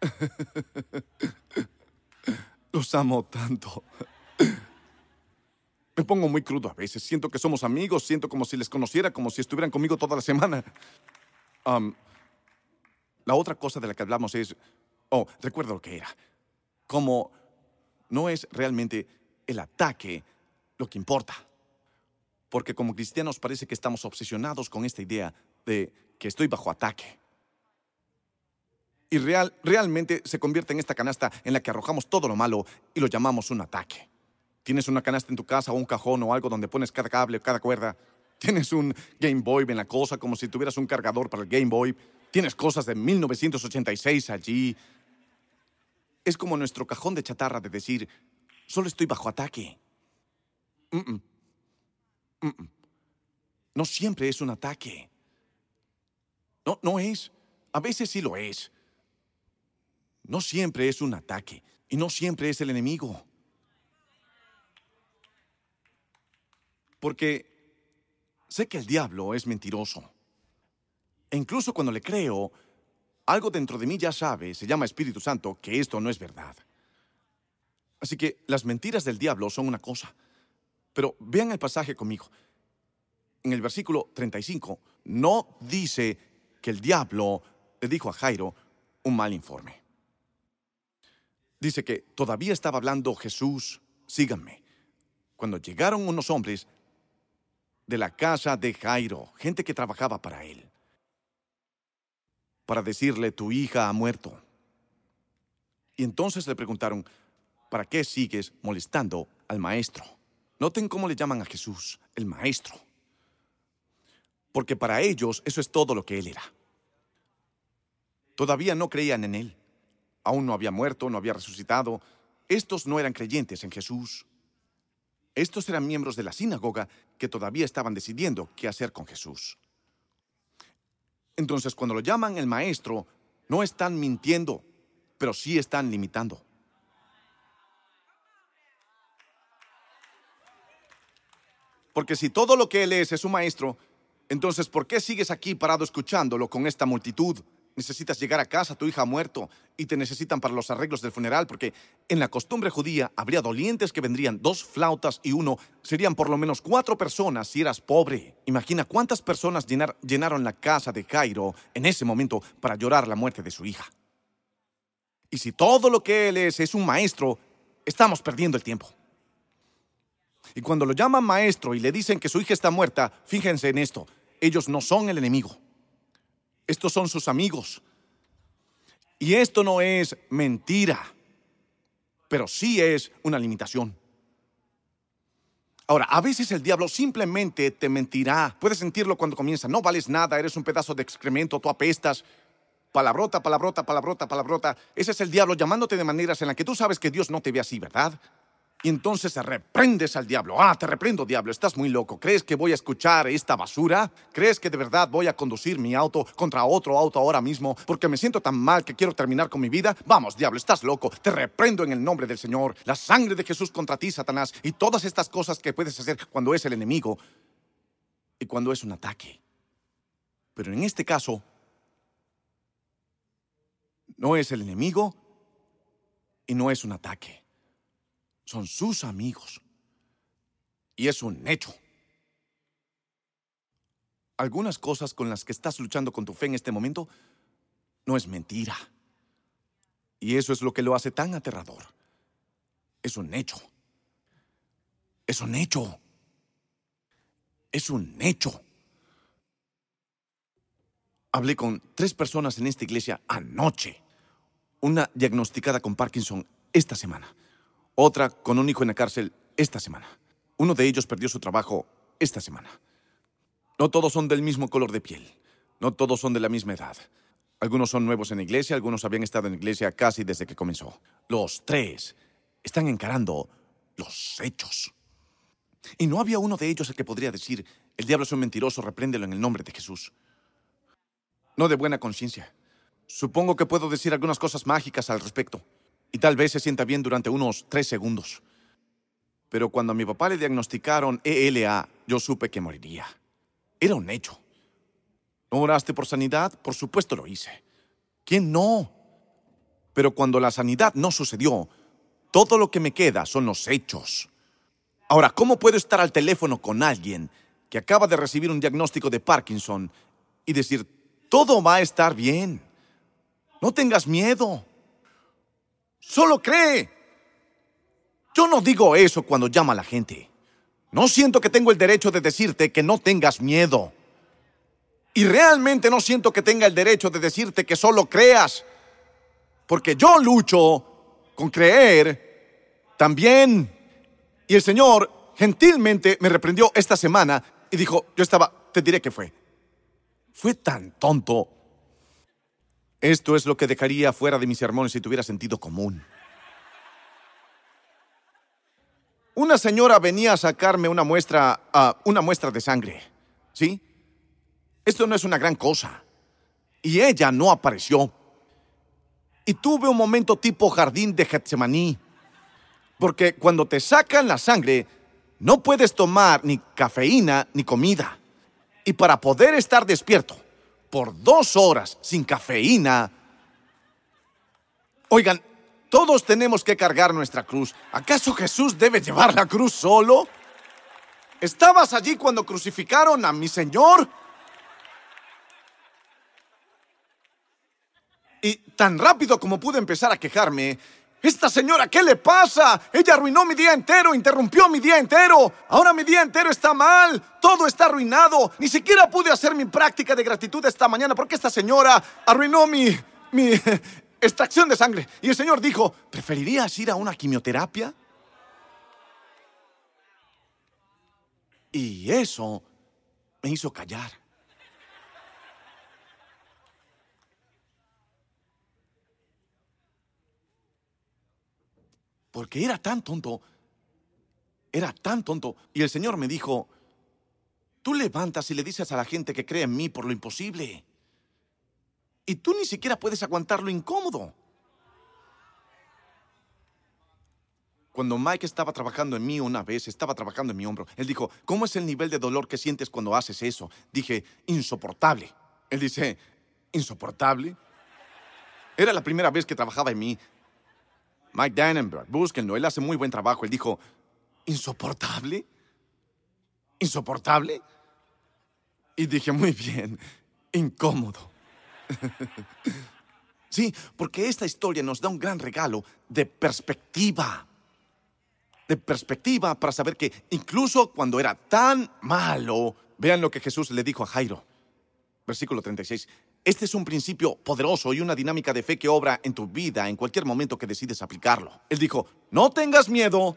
Los amo tanto. Me pongo muy crudo a veces. Siento que somos amigos, siento como si les conociera, como si estuvieran conmigo toda la semana. La otra cosa de la que hablamos es... Oh, recuerdo lo que era. Como no es realmente el ataque lo que importa. Porque como cristianos parece que estamos obsesionados con esta idea de que estoy bajo ataque. Y real, realmente se convierte en esta canasta en la que arrojamos todo lo malo y lo llamamos un ataque. Tienes una canasta en tu casa o un cajón o algo donde pones cada cable, cada cuerda. Tienes un Game Boy en la cosa como si tuvieras un cargador para el Game Boy. Tienes cosas de 1986 allí. Es como nuestro cajón de chatarra de decir, solo estoy bajo ataque. No siempre es un ataque. No, no es. A veces sí lo es. No siempre es un ataque. Y no siempre es el enemigo. Porque sé que el diablo es mentiroso. E incluso cuando le creo, algo dentro de mí ya sabe, se llama Espíritu Santo, que esto no es verdad. Así que las mentiras del diablo son una cosa. Pero vean el pasaje conmigo. En el versículo 35 no dice que el diablo le dijo a Jairo un mal informe. Dice que todavía estaba hablando Jesús, síganme. Cuando llegaron unos hombres de la casa de Jairo, gente que trabajaba para él, para decirle, tu hija ha muerto. Y entonces le preguntaron, ¿para qué sigues molestando al maestro? Noten cómo le llaman a Jesús, el maestro. Porque para ellos eso es todo lo que él era. Todavía no creían en él. Aún no había muerto, no había resucitado. Estos no eran creyentes en Jesús. Estos eran miembros de la sinagoga que todavía estaban decidiendo qué hacer con Jesús. Entonces, cuando lo llaman el maestro, no están mintiendo, pero sí están limitando. Porque si todo lo que él es es un maestro, entonces ¿por qué sigues aquí parado escuchándolo con esta multitud? Necesitas llegar a casa, tu hija ha muerto y te necesitan para los arreglos del funeral, porque en la costumbre judía habría dolientes que vendrían dos flautas y uno, serían por lo menos cuatro personas si eras pobre. Imagina cuántas personas llenaron la casa de Cairo en ese momento para llorar la muerte de su hija. Y si todo lo que él es es un maestro, estamos perdiendo el tiempo. Y cuando lo llaman maestro y le dicen que su hija está muerta, fíjense en esto, ellos no son el enemigo. Estos son sus amigos. Y esto no es mentira, pero sí es una limitación. Ahora, a veces el diablo simplemente te mentirá. Puedes sentirlo cuando comienza. No vales nada, eres un pedazo de excremento, tú apestas. Palabrota, palabrota, palabrota, palabrota. Ese es el diablo llamándote de maneras en las que tú sabes que Dios no te ve así, ¿verdad? Y entonces reprendes al diablo. Ah, te reprendo, diablo, estás muy loco. ¿Crees que voy a escuchar esta basura? ¿Crees que de verdad voy a conducir mi auto contra otro auto ahora mismo porque me siento tan mal que quiero terminar con mi vida? Vamos, diablo, estás loco. Te reprendo en el nombre del Señor. La sangre de Jesús contra ti, Satanás, y todas estas cosas que puedes hacer cuando es el enemigo y cuando es un ataque. Pero en este caso, no es el enemigo y no es un ataque son sus amigos. Y es un hecho. Algunas cosas con las que estás luchando con tu fe en este momento no es mentira. Y eso es lo que lo hace tan aterrador. Es un hecho. Es un hecho. Es un hecho. Hablé con tres personas en esta iglesia anoche. Una diagnosticada con Parkinson esta semana otra con un hijo en la cárcel esta semana. Uno de ellos perdió su trabajo esta semana. No todos son del mismo color de piel. No todos son de la misma edad. Algunos son nuevos en la iglesia, algunos habían estado en la iglesia casi desde que comenzó. Los tres están encarando los hechos. Y no había uno de ellos el que podría decir, el diablo es un mentiroso, repréndelo en el nombre de Jesús. No de buena conciencia. Supongo que puedo decir algunas cosas mágicas al respecto y tal vez se sienta bien durante unos tres segundos. Pero cuando a mi papá le diagnosticaron ELA, yo supe que moriría. era un hecho. ¿No oraste por sanidad? Por supuesto lo hice. ¿Quién no? Pero cuando la sanidad no sucedió, todo lo que me queda son los hechos. Ahora, ¿cómo puedo estar al teléfono con alguien que acaba de recibir un diagnóstico de Parkinson y decir, todo va a estar bien? No tengas miedo. Solo cree. Yo no digo eso cuando llama a la gente. No siento que tengo el derecho de decirte que no tengas miedo. Y realmente no siento que tenga el derecho de decirte que solo creas. Porque yo lucho con creer también. Y el Señor gentilmente me reprendió esta semana y dijo, yo estaba, te diré que fue. Fue tan tonto. Esto es lo que dejaría fuera de mis sermones si tuviera sentido común. Una señora venía a sacarme una muestra, una muestra de sangre. ¿Sí? Esto no es una gran cosa. Y ella no apareció. Y tuve un momento tipo jardín de Getsemaní. Porque cuando te sacan la sangre, no puedes tomar ni cafeína ni comida. Y para poder estar despierto por dos horas sin cafeína... Oigan, todos tenemos que cargar nuestra cruz. ¿Acaso Jesús debe llevar la cruz solo? ¿Estabas allí cuando crucificaron a mi Señor? Y tan rápido como pude empezar a quejarme, esta señora, ¿qué le pasa? Ella arruinó mi día entero, interrumpió mi día entero. Ahora mi día entero está mal. Todo está arruinado. Ni siquiera pude hacer mi práctica de gratitud esta mañana porque esta señora arruinó mi, mi, extracción de sangre. Y el Señor dijo, ¿preferirías ir a una quimioterapia? Y eso me hizo callar. Porque era tan tonto, era tan tonto. Y el Señor me dijo, tú levantas y le dices a la gente que cree en mí por lo imposible. Y tú ni siquiera puedes aguantar lo incómodo. Cuando Mike estaba trabajando en mí una vez, estaba trabajando en mi hombro, él dijo, ¿cómo es el nivel de dolor que sientes cuando haces eso? Dije, insoportable. Él dice, ¿insoportable? Era la primera vez que trabajaba en mí. Mike Dannenberg, búsquenlo, él hace muy buen trabajo. Él dijo, ¿insoportable? ¿Insoportable? Y dije, muy bien, incómodo. Sí, porque esta historia nos da un gran regalo de perspectiva. De perspectiva para saber que incluso cuando era tan malo, vean lo que Jesús le dijo a Jairo. Versículo 36. Este es un principio poderoso y una dinámica de fe que obra en tu vida en cualquier momento que decides aplicarlo. Él dijo, no tengas miedo,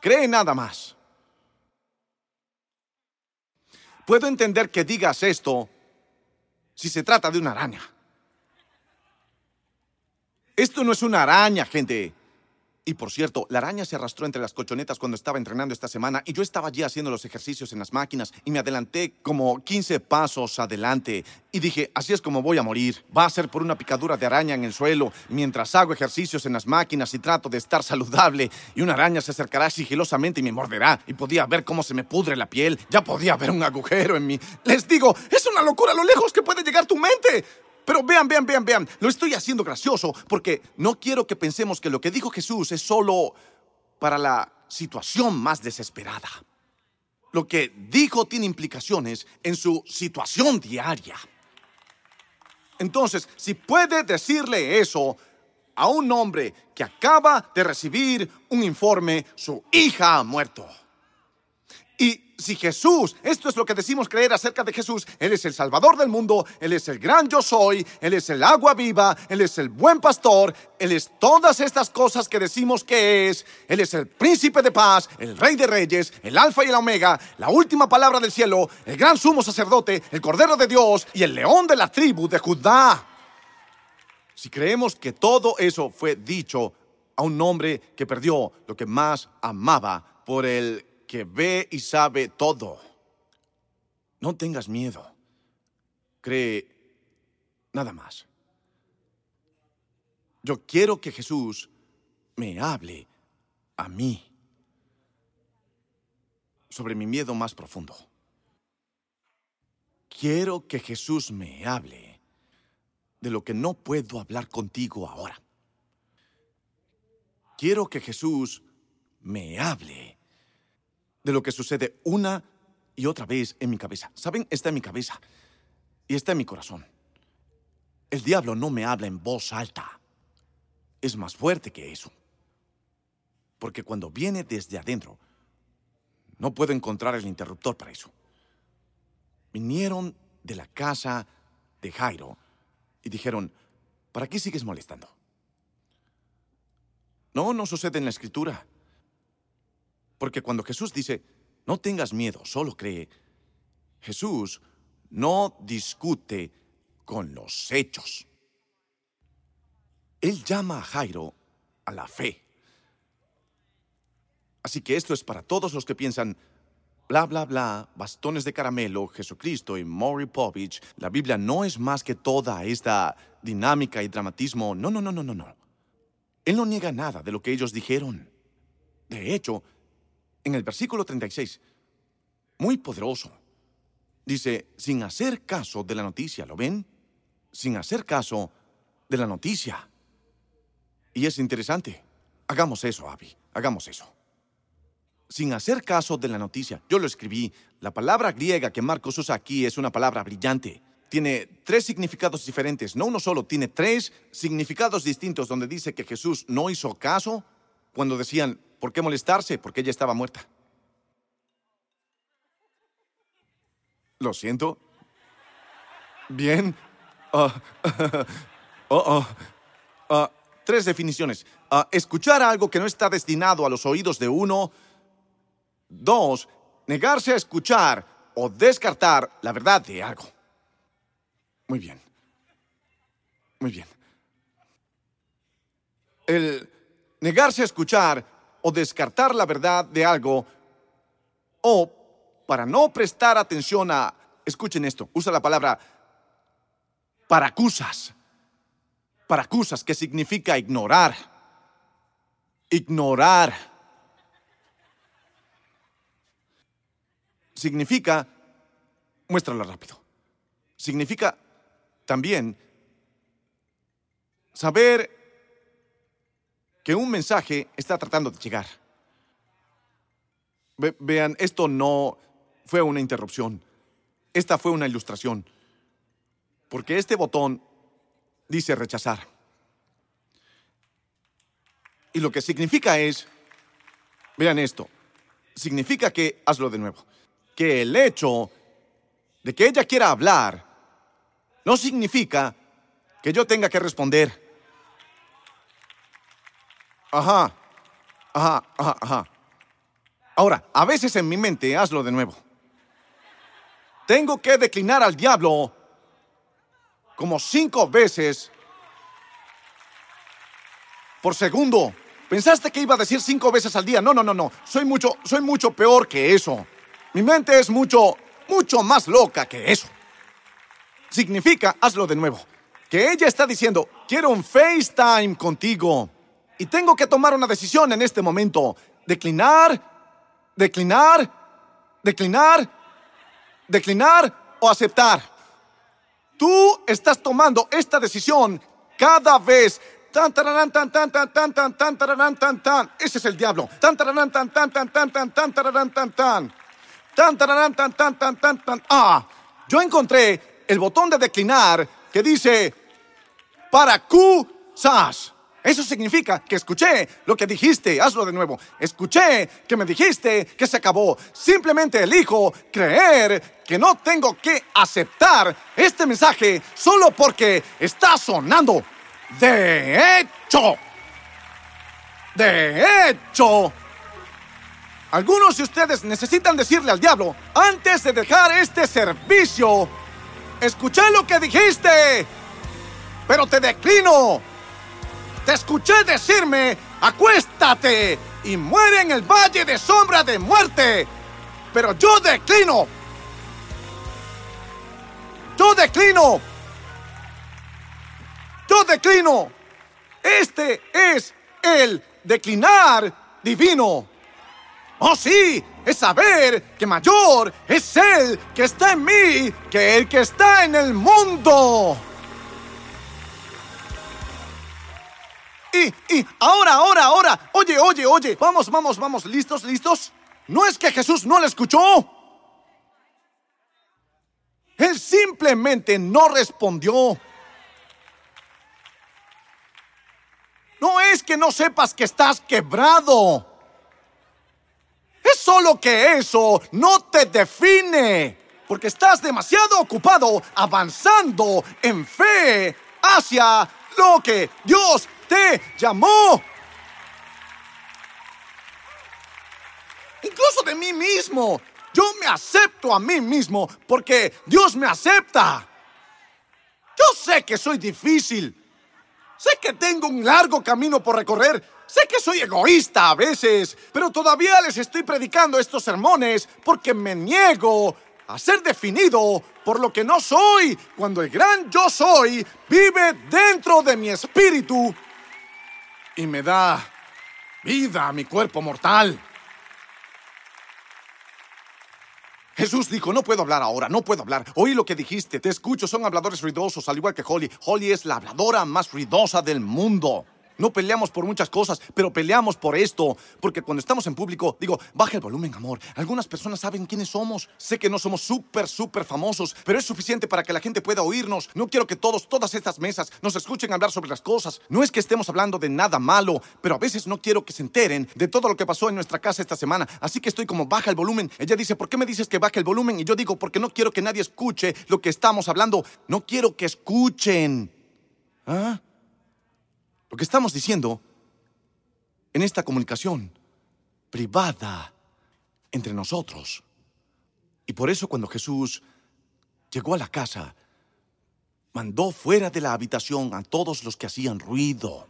cree nada más. Puedo entender que digas esto si se trata de una araña. Esto no es una araña, gente. Y por cierto, la araña se arrastró entre las colchonetas cuando estaba entrenando esta semana y yo estaba allí haciendo los ejercicios en las máquinas y me adelanté como 15 pasos adelante y dije, así es como voy a morir. Va a ser por una picadura de araña en el suelo mientras hago ejercicios en las máquinas y trato de estar saludable y una araña se acercará sigilosamente y me morderá y podía ver cómo se me pudre la piel. Ya podía ver un agujero en mí. Les digo, es una locura lo lejos que puede llegar tu mente. Pero vean, vean, vean, vean, lo estoy haciendo gracioso porque no quiero que pensemos que lo que dijo Jesús es solo para la situación más desesperada. Lo que dijo tiene implicaciones en su situación diaria. Entonces, si puede decirle eso a un hombre que acaba de recibir un informe, su hija ha muerto. Y si Jesús, esto es lo que decimos creer acerca de Jesús, Él es el Salvador del mundo, Él es el gran yo soy, Él es el agua viva, Él es el buen pastor, Él es todas estas cosas que decimos que es, Él es el príncipe de paz, el rey de reyes, el alfa y el omega, la última palabra del cielo, el gran sumo sacerdote, el cordero de Dios y el león de la tribu de Judá. Si creemos que todo eso fue dicho a un hombre que perdió lo que más amaba por el que ve y sabe todo. No tengas miedo. Cree nada más. Yo quiero que Jesús me hable a mí sobre mi miedo más profundo. Quiero que Jesús me hable de lo que no puedo hablar contigo ahora. Quiero que Jesús me hable de lo que sucede una y otra vez en mi cabeza. ¿Saben? Está en mi cabeza y está en mi corazón. El diablo no me habla en voz alta. Es más fuerte que eso. Porque cuando viene desde adentro, no puedo encontrar el interruptor para eso vinieron de la casa de Jairo y dijeron, ¿para qué sigues molestando? No, no sucede en la escritura. Porque cuando Jesús dice, no tengas miedo, solo cree, Jesús no discute con los hechos. Él llama a Jairo a la fe. Así que esto es para todos los que piensan, bla, bla, bla, bastones de caramelo, Jesucristo y Maury Povich, la Biblia no es más que toda esta dinámica y dramatismo. No, no, no, no, no, no. Él no niega nada de lo que ellos dijeron. De hecho, en el versículo 36, muy poderoso, dice, sin hacer caso de la noticia, ¿lo ven? Sin hacer caso de la noticia. Y es interesante. Hagamos eso, Abby, hagamos eso sin hacer caso de la noticia. Yo lo escribí. La palabra griega que Marcos usa aquí es una palabra brillante. Tiene tres significados diferentes, no uno solo, tiene tres significados distintos donde dice que Jesús no hizo caso cuando decían, ¿por qué molestarse? Porque ella estaba muerta. Lo siento. Bien. Uh, oh, uh, tres definiciones. Uh, escuchar algo que no está destinado a los oídos de uno Dos, negarse a escuchar o descartar la verdad de algo. Muy bien. Muy bien. El negarse a escuchar o descartar la verdad de algo o para no prestar atención a, escuchen esto, usa la palabra paracusas. Paracusas, que significa ignorar. Ignorar significa, muéstralo rápido, significa también saber que un mensaje está tratando de llegar. vean, esto no fue una interrupción, esta fue una ilustración, porque este botón dice rechazar. Y lo que significa es, vean esto, significa que hazlo de nuevo que el hecho de que ella quiera hablar no significa que yo tenga que responder. Ajá, ajá, ajá, ajá. Ahora, a veces en mi mente, hazlo de nuevo. Tengo que declinar al diablo como cinco veces por segundo. ¿Pensaste que iba a decir cinco veces al día? No, no, no, no. Soy mucho, soy mucho peor que eso. Mi mente es mucho, mucho más loca que eso. Significa, hazlo de nuevo, que ella está diciendo, quiero un FaceTime contigo y tengo que tomar una decisión en este momento. Declinar, declinar, declinar, declinar o aceptar. Tú estás tomando esta decisión cada vez. Tan tararán tan tan tan tan tan tan tan tan. Ese es el diablo. Tan tararán tan tan tan tan tan tan tan tan. Tan tan tan tan tan tan. Ah, yo encontré el botón de declinar que dice para Q SAS. Eso significa que escuché lo que dijiste, hazlo de nuevo. Escuché que me dijiste que se acabó. Simplemente elijo creer que no tengo que aceptar este mensaje solo porque está sonando. De hecho, de hecho, algunos de ustedes necesitan decirle al diablo, antes de dejar este servicio, escuché lo que dijiste, pero te declino. Te escuché decirme, acuéstate y muere en el valle de sombra de muerte, pero yo declino. Yo declino. Yo declino. Este es el declinar divino. Oh sí, es saber que mayor es Él que está en mí que el que está en el mundo. Y, y, ahora, ahora, ahora, oye, oye, oye, vamos, vamos, vamos, listos, listos. No es que Jesús no le escuchó. Él simplemente no respondió. No es que no sepas que estás quebrado. Es solo que eso no te define. Porque estás demasiado ocupado avanzando en fe hacia lo que Dios te llamó. Incluso de mí mismo. Yo me acepto a mí mismo porque Dios me acepta. Yo sé que soy difícil. Sé que tengo un largo camino por recorrer. Sé que soy egoísta a veces, pero todavía les estoy predicando estos sermones porque me niego a ser definido por lo que no soy cuando el gran yo soy vive dentro de mi espíritu y me da vida a mi cuerpo mortal. Jesús dijo, no puedo hablar ahora, no puedo hablar. Oí lo que dijiste, te escucho, son habladores ruidosos, al igual que Holly. Holly es la habladora más ruidosa del mundo. No peleamos por muchas cosas, pero peleamos por esto. Porque cuando estamos en público, digo, baja el volumen, amor. Algunas personas saben quiénes somos. Sé que no somos súper, súper famosos, pero es suficiente para que la gente pueda oírnos. No quiero que todos, todas estas mesas nos escuchen hablar sobre las cosas. No es que estemos hablando de nada malo, pero a veces no quiero que se enteren de todo lo que pasó en nuestra casa esta semana. Así que estoy como, baja el volumen. Ella dice, ¿por qué me dices que baje el volumen? Y yo digo, porque no quiero que nadie escuche lo que estamos hablando. No quiero que escuchen. ¿Ah? Lo que estamos diciendo en esta comunicación privada entre nosotros. Y por eso cuando Jesús llegó a la casa, mandó fuera de la habitación a todos los que hacían ruido.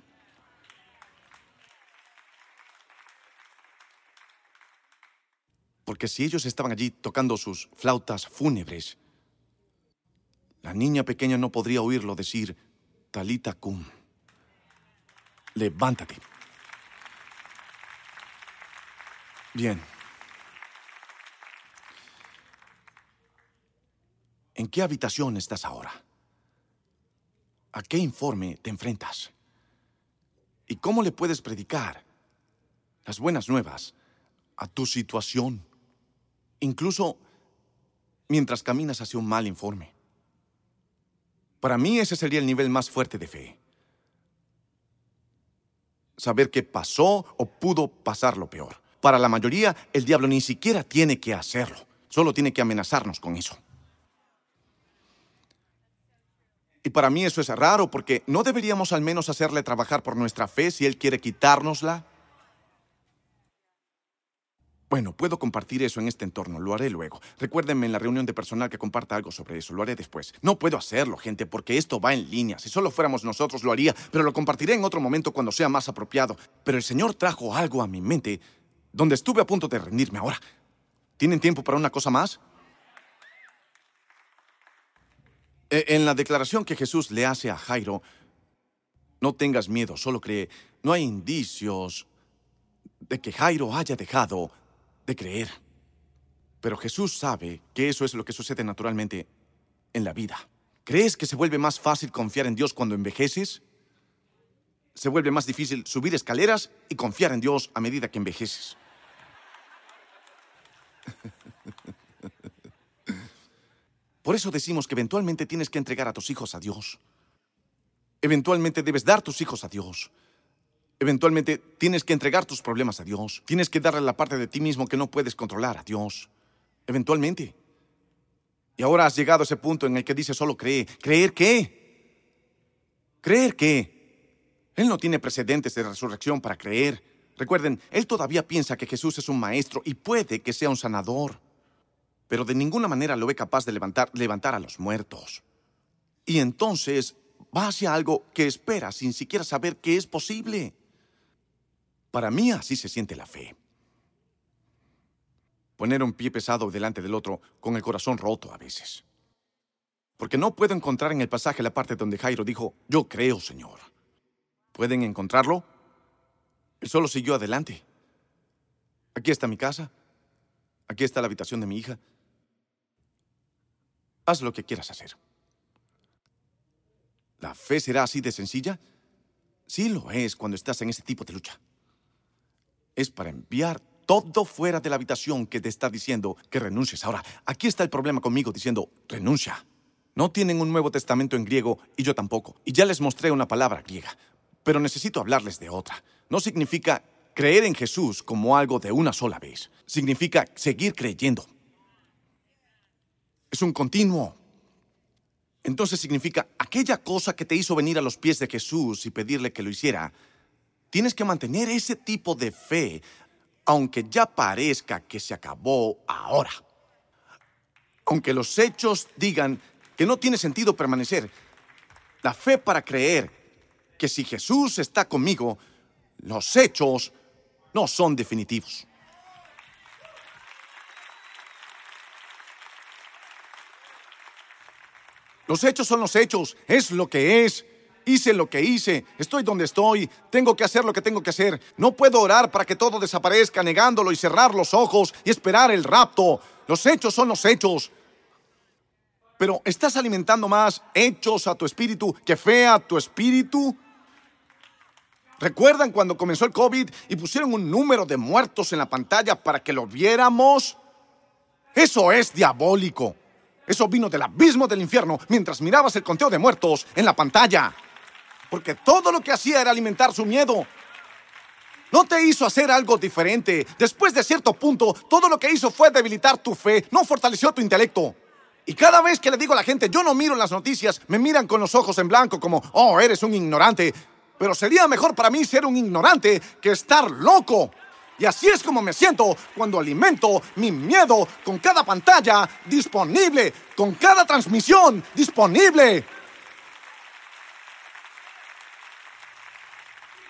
Porque si ellos estaban allí tocando sus flautas fúnebres, la niña pequeña no podría oírlo decir Talita cum levántate. Bien. ¿En qué habitación estás ahora? ¿A qué informe te enfrentas? ¿Y cómo le puedes predicar las buenas nuevas a tu situación? Incluso mientras caminas hacia un mal informe. Para mí ese sería el nivel más fuerte de fe saber qué pasó o pudo pasar lo peor. Para la mayoría, el diablo ni siquiera tiene que hacerlo, solo tiene que amenazarnos con eso. Y para mí eso es raro porque ¿no deberíamos al menos hacerle trabajar por nuestra fe si él quiere quitárnosla? Bueno, puedo compartir eso en este entorno, lo haré luego. Recuérdenme en la reunión de personal que comparta algo sobre eso, lo haré después. No puedo hacerlo, gente, porque esto va en línea. Si solo fuéramos nosotros lo haría, pero lo compartiré en otro momento cuando sea más apropiado. Pero el Señor trajo algo a mi mente donde estuve a punto de rendirme ahora. ¿Tienen tiempo para una cosa más? E, en la declaración que Jesús le hace a Jairo, no tengas miedo, solo cree, no hay indicios de que Jairo haya dejado de creer. Pero Jesús sabe que eso es lo que sucede naturalmente en la vida. ¿Crees que se vuelve más fácil confiar en Dios cuando envejeces? Se vuelve más difícil subir escaleras y confiar en Dios a medida que envejeces. Por eso decimos que eventualmente tienes que entregar a tus hijos a Dios. Eventualmente debes dar tus hijos a Dios. Eventualmente tienes que entregar tus problemas a Dios. Tienes que darle la parte de ti mismo que no puedes controlar a Dios. Eventualmente. Y ahora has llegado a ese punto en el que dice solo cree. ¿Creer qué? ¿Creer qué? Él no tiene precedentes de resurrección para creer. Recuerden, él todavía piensa que Jesús es un maestro y puede que sea un sanador. Pero de ninguna manera lo ve capaz de levantar, levantar a los muertos. Y entonces va hacia algo que espera sin siquiera saber que es posible. Para mí así se siente la fe. Poner un pie pesado delante del otro con el corazón roto a veces. Porque no puedo encontrar en el pasaje la parte donde Jairo dijo, yo creo, Señor. ¿Pueden encontrarlo? Él solo siguió adelante. Aquí está mi casa. Aquí está la habitación de mi hija. Haz lo que quieras hacer. ¿La fe será así de sencilla? Sí lo es cuando estás en ese tipo de lucha. Es para enviar todo fuera de la habitación que te está diciendo que renuncies. Ahora, aquí está el problema conmigo diciendo, renuncia. No tienen un Nuevo Testamento en griego y yo tampoco. Y ya les mostré una palabra griega, pero necesito hablarles de otra. No significa creer en Jesús como algo de una sola vez. Significa seguir creyendo. Es un continuo. Entonces significa aquella cosa que te hizo venir a los pies de Jesús y pedirle que lo hiciera. Tienes que mantener ese tipo de fe aunque ya parezca que se acabó ahora. Aunque los hechos digan que no tiene sentido permanecer, la fe para creer que si Jesús está conmigo, los hechos no son definitivos. Los hechos son los hechos, es lo que es. Hice lo que hice, estoy donde estoy, tengo que hacer lo que tengo que hacer. No puedo orar para que todo desaparezca negándolo y cerrar los ojos y esperar el rapto. Los hechos son los hechos. Pero ¿estás alimentando más hechos a tu espíritu que fe a tu espíritu? ¿Recuerdan cuando comenzó el COVID y pusieron un número de muertos en la pantalla para que lo viéramos? Eso es diabólico. Eso vino del abismo del infierno mientras mirabas el conteo de muertos en la pantalla porque todo lo que hacía era alimentar su miedo. No te hizo hacer algo diferente. Después de cierto punto, todo lo que hizo fue debilitar tu fe, no fortaleció tu intelecto. Y cada vez que le digo a la gente, yo no miro las noticias, me miran con los ojos en blanco como, oh, eres un ignorante. Pero sería mejor para mí ser un ignorante que estar loco. Y así es como me siento cuando alimento mi miedo con cada pantalla disponible, con cada transmisión disponible.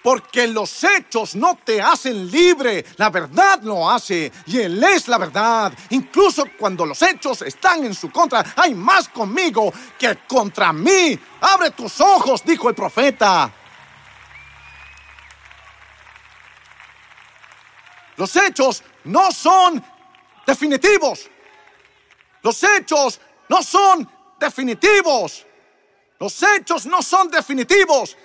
Porque los hechos no te hacen libre, la verdad lo hace y Él es la verdad. Incluso cuando los hechos están en su contra, hay más conmigo que contra mí. Abre tus ojos, dijo el profeta. Los hechos no son definitivos. Los hechos no son definitivos. Los hechos no son definitivos.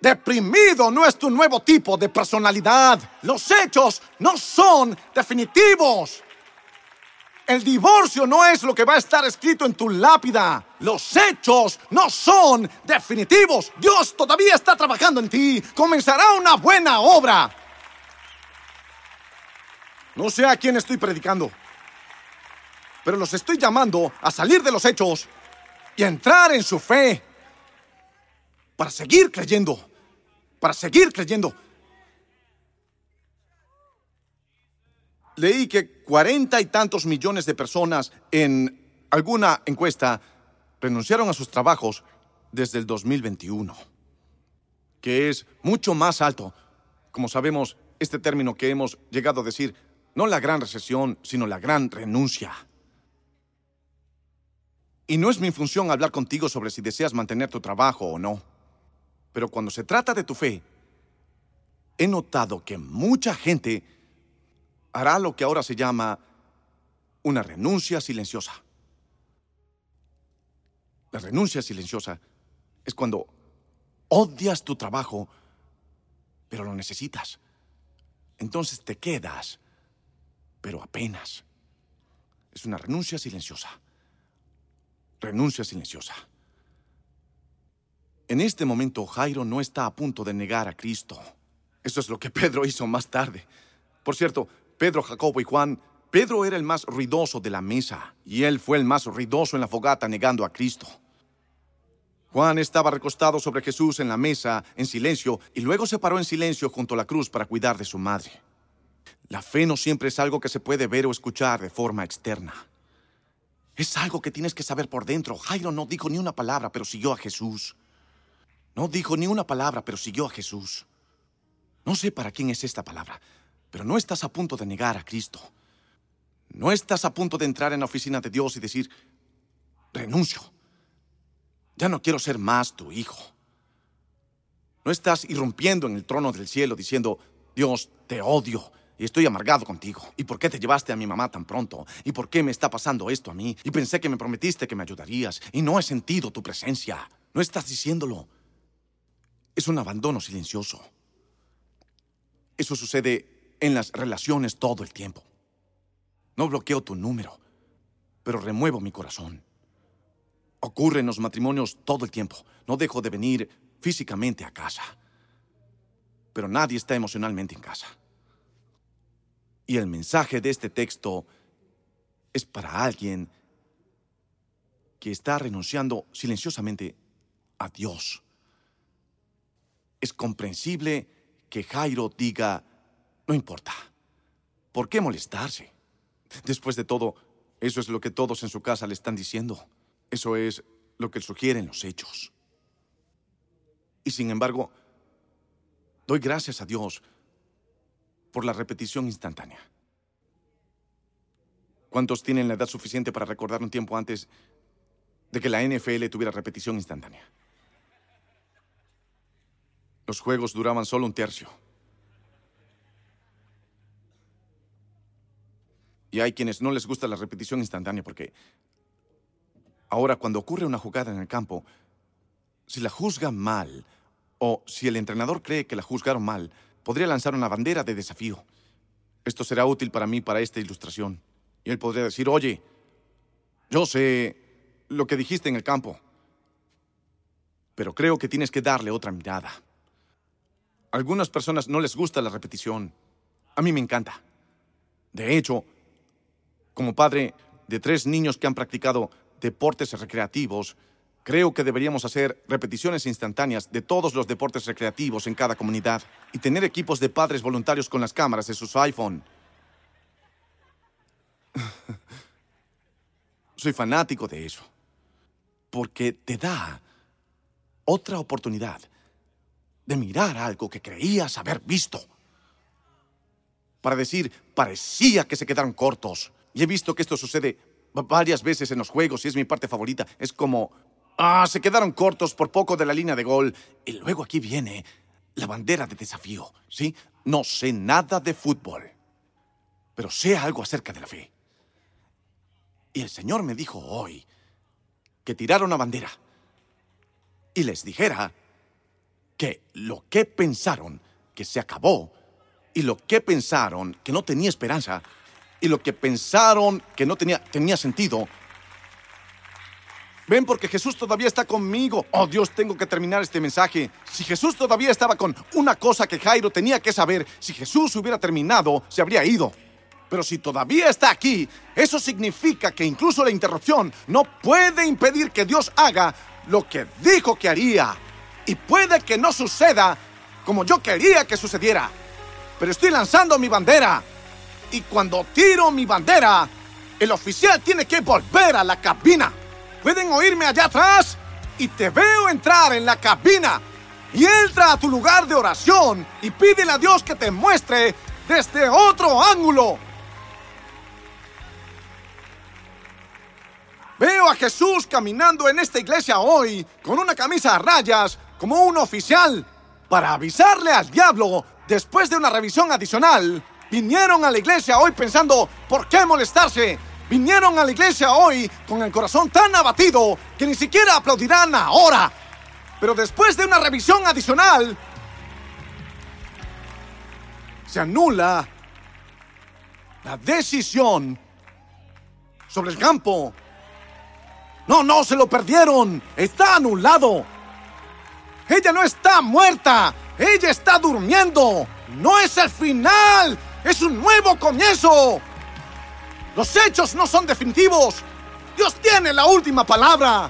Deprimido no es tu nuevo tipo de personalidad. Los hechos no son definitivos. El divorcio no es lo que va a estar escrito en tu lápida. Los hechos no son definitivos. Dios todavía está trabajando en ti. Comenzará una buena obra. No sé a quién estoy predicando, pero los estoy llamando a salir de los hechos y a entrar en su fe para seguir creyendo para seguir creyendo. Leí que cuarenta y tantos millones de personas en alguna encuesta renunciaron a sus trabajos desde el 2021, que es mucho más alto. Como sabemos, este término que hemos llegado a decir, no la gran recesión, sino la gran renuncia. Y no es mi función hablar contigo sobre si deseas mantener tu trabajo o no. Pero cuando se trata de tu fe, he notado que mucha gente hará lo que ahora se llama una renuncia silenciosa. La renuncia silenciosa es cuando odias tu trabajo, pero lo necesitas. Entonces te quedas, pero apenas. Es una renuncia silenciosa. Renuncia silenciosa. En este momento Jairo no está a punto de negar a Cristo. Eso es lo que Pedro hizo más tarde. Por cierto, Pedro, Jacobo y Juan, Pedro era el más ruidoso de la mesa y él fue el más ruidoso en la fogata negando a Cristo. Juan estaba recostado sobre Jesús en la mesa, en silencio, y luego se paró en silencio junto a la cruz para cuidar de su madre. La fe no siempre es algo que se puede ver o escuchar de forma externa. Es algo que tienes que saber por dentro. Jairo no dijo ni una palabra, pero siguió a Jesús. No dijo ni una palabra, pero siguió a Jesús. No sé para quién es esta palabra, pero no estás a punto de negar a Cristo. No estás a punto de entrar en la oficina de Dios y decir, renuncio. Ya no quiero ser más tu hijo. No estás irrumpiendo en el trono del cielo diciendo, Dios, te odio Y estoy amargado contigo. ¿Y por qué te llevaste a mi mamá tan pronto? ¿Y por qué me está pasando esto a mí? Y pensé que me prometiste que me ayudarías. Y no he sentido tu presencia. No estás diciéndolo. Es un abandono silencioso. Eso sucede en las relaciones todo el tiempo. No bloqueo tu número, pero remuevo mi corazón. Ocurre en los matrimonios todo el tiempo. No dejo de venir físicamente a casa. Pero nadie está emocionalmente en casa. Y el mensaje de este texto es para alguien que está renunciando silenciosamente a Dios. Es comprensible que Jairo diga, no importa, ¿por qué molestarse? Después de todo, eso es lo que todos en su casa le están diciendo. Eso es lo que sugieren los hechos. Y sin embargo, doy gracias a Dios por la repetición instantánea. ¿Cuántos tienen la edad suficiente para recordar un tiempo antes de que la NFL tuviera repetición instantánea? Los juegos duraban solo un tercio. Y hay quienes no les gusta la repetición instantánea porque ahora cuando ocurre una jugada en el campo, si la juzgan mal o si el entrenador cree que la juzgaron mal, podría lanzar una bandera de desafío. Esto será útil para mí para esta ilustración. Y él podría decir, oye, yo sé lo que dijiste en el campo, pero creo que tienes que darle otra mirada. Algunas personas no les gusta la repetición. A mí me encanta. De hecho, como padre de tres niños que han practicado deportes recreativos, Creo que deberíamos hacer repeticiones instantáneas de todos los deportes recreativos en cada comunidad y tener equipos de padres voluntarios con las cámaras de sus iPhone. Soy fanático de eso, porque te da otra oportunidad de mirar algo que creías haber visto. Para decir, parecía que se quedaron cortos. Y he visto que esto sucede varias veces en los juegos y es mi parte favorita. Es como Ah, se quedaron cortos por poco de la línea de gol. Y luego aquí viene la bandera de desafío, ¿sí? No sé nada de fútbol, pero sé algo acerca de la fe. Y el Señor me dijo hoy que tirara una bandera y les dijera que lo que pensaron que se acabó y lo que pensaron que no tenía esperanza y lo que pensaron que no tenía, tenía sentido Ven porque Jesús todavía está conmigo. Oh Dios, tengo que terminar este mensaje. Si Jesús todavía estaba con una cosa que Jairo tenía que saber, si Jesús hubiera terminado, se habría ido. Pero si todavía está aquí, eso significa que incluso la interrupción no puede impedir que Dios haga lo que dijo que haría. Y puede que no suceda como yo quería que sucediera. Pero estoy lanzando mi bandera. Y cuando tiro mi bandera, el oficial tiene que volver a la cabina. ¿Pueden oírme allá atrás? Y te veo entrar en la cabina. Y entra a tu lugar de oración y pídele a Dios que te muestre desde otro ángulo. Veo a Jesús caminando en esta iglesia hoy con una camisa a rayas como un oficial para avisarle al diablo después de una revisión adicional. Vinieron a la iglesia hoy pensando, ¿por qué molestarse? vinieron a la iglesia hoy con el corazón tan abatido que ni siquiera aplaudirán ahora. Pero después de una revisión adicional, se anula la decisión sobre el campo. No, no, se lo perdieron. Está anulado. Ella no está muerta. Ella está durmiendo. No es el final. Es un nuevo comienzo. Los hechos no son definitivos. Dios tiene la última palabra.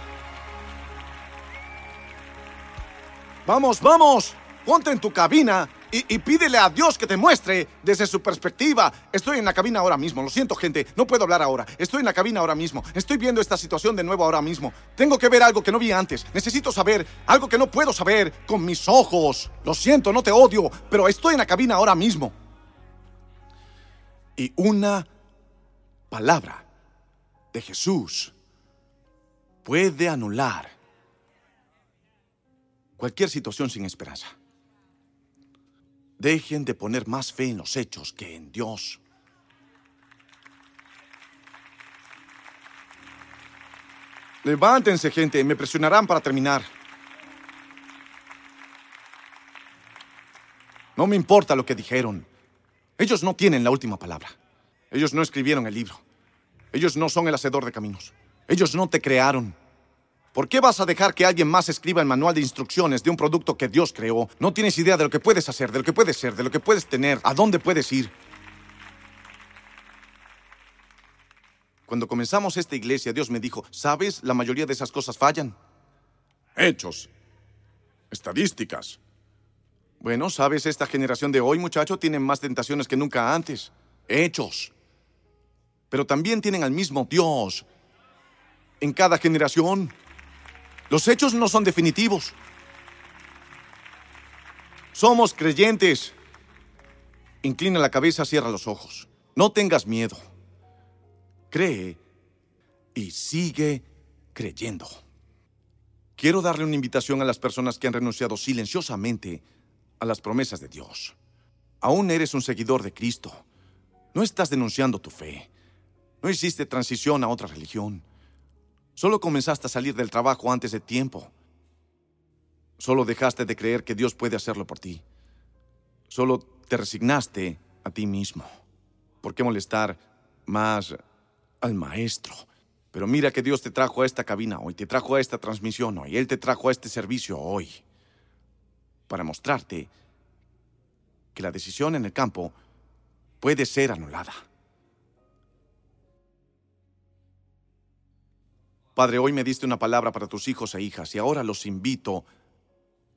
Vamos, vamos. Ponte en tu cabina y, pídele a Dios que te muestre desde su perspectiva. Estoy en la cabina ahora mismo. Lo siento, gente. No puedo hablar ahora. Estoy en la cabina ahora mismo. Estoy viendo esta situación de nuevo ahora mismo. Tengo que ver algo que no vi antes. Necesito saber algo que no puedo saber con mis ojos. Lo siento, no te odio, pero estoy en la cabina ahora mismo. Y una palabra de Jesús puede anular cualquier situación sin esperanza. Dejen de poner más fe en los hechos que en Dios. Levántense, gente, me presionarán para terminar. No me importa lo que dijeron. Ellos no tienen la última palabra. Ellos no escribieron el libro. Ellos no son el hacedor de caminos. Ellos no te crearon. ¿Por qué vas a dejar que alguien más escriba el manual de instrucciones de un producto que Dios creó? No tienes idea de lo que puedes hacer, de lo que puedes ser, de lo que puedes tener, a dónde puedes ir. Cuando comenzamos esta iglesia, Dios me dijo, ¿sabes? La mayoría de esas cosas fallan. Hechos. Estadísticas. Bueno, ¿sabes? Esta generación de hoy, muchacho, tiene más tentaciones que nunca antes. Hechos. Pero también tienen al mismo Dios en cada generación. Los hechos no son definitivos. Somos creyentes. Inclina la cabeza, cierra los ojos. No tengas miedo. Cree y sigue creyendo. Quiero darle una invitación a las personas que han renunciado silenciosamente a las promesas de Dios. Aún eres un seguidor de Cristo. No estás denunciando tu fe. No hiciste transición a otra religión. Solo comenzaste a salir del trabajo antes de tiempo. Solo dejaste de creer que Dios puede hacerlo por ti. Solo te resignaste a ti mismo. ¿Por qué molestar más al maestro? Pero mira que Dios te trajo a esta cabina hoy, te trajo a esta transmisión hoy, Él te trajo a este servicio hoy, para mostrarte que la decisión en el campo puede ser anulada. Padre, hoy me diste una palabra para tus hijos e hijas y ahora los invito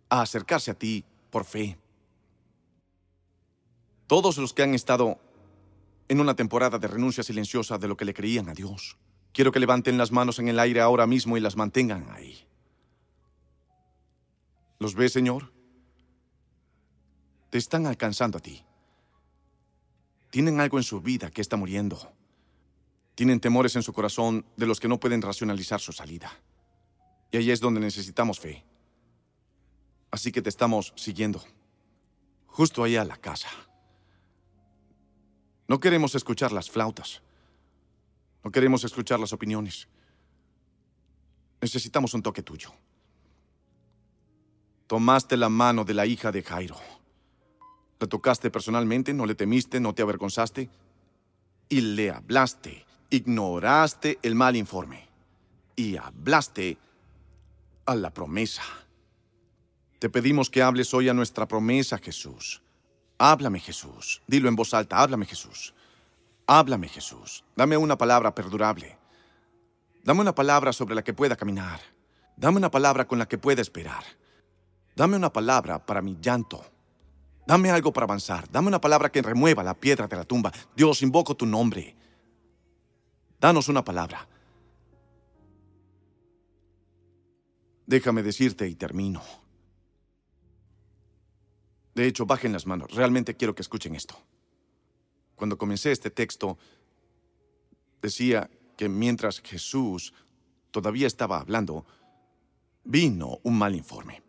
a acercarse a ti por fe. Todos los que han estado en una temporada de renuncia silenciosa de lo que le creían a Dios, quiero que levanten las manos en el aire ahora mismo y las mantengan ahí. ¿Los ves, Señor? Te están alcanzando a ti. Tienen algo en su vida que está muriendo. Tienen temores en su corazón de los que no pueden racionalizar su salida. Y ahí es donde necesitamos fe. Así que te estamos siguiendo. Justo ahí a la casa. No queremos escuchar las flautas. No queremos escuchar las opiniones. Necesitamos un toque tuyo. Tomaste la mano de la hija de Jairo. La tocaste personalmente, no le temiste, no te avergonzaste y le hablaste ignoraste el mal informe y hablaste a la promesa. Te pedimos que hables hoy a nuestra promesa, Jesús. Háblame, Jesús. Dilo en voz alta, háblame, Jesús. Háblame, Jesús. Dame una palabra perdurable. Dame una palabra sobre la que pueda caminar. Dame una palabra con la que pueda esperar. Dame una palabra para mi llanto. Dame algo para avanzar. Dame una palabra que remueva la piedra de la tumba. Dios, invoco tu nombre. Danos una palabra. Déjame decirte y termino. De hecho, bajen las manos. Realmente quiero que escuchen esto. Cuando comencé este texto, decía que mientras Jesús todavía estaba hablando, vino un mal informe.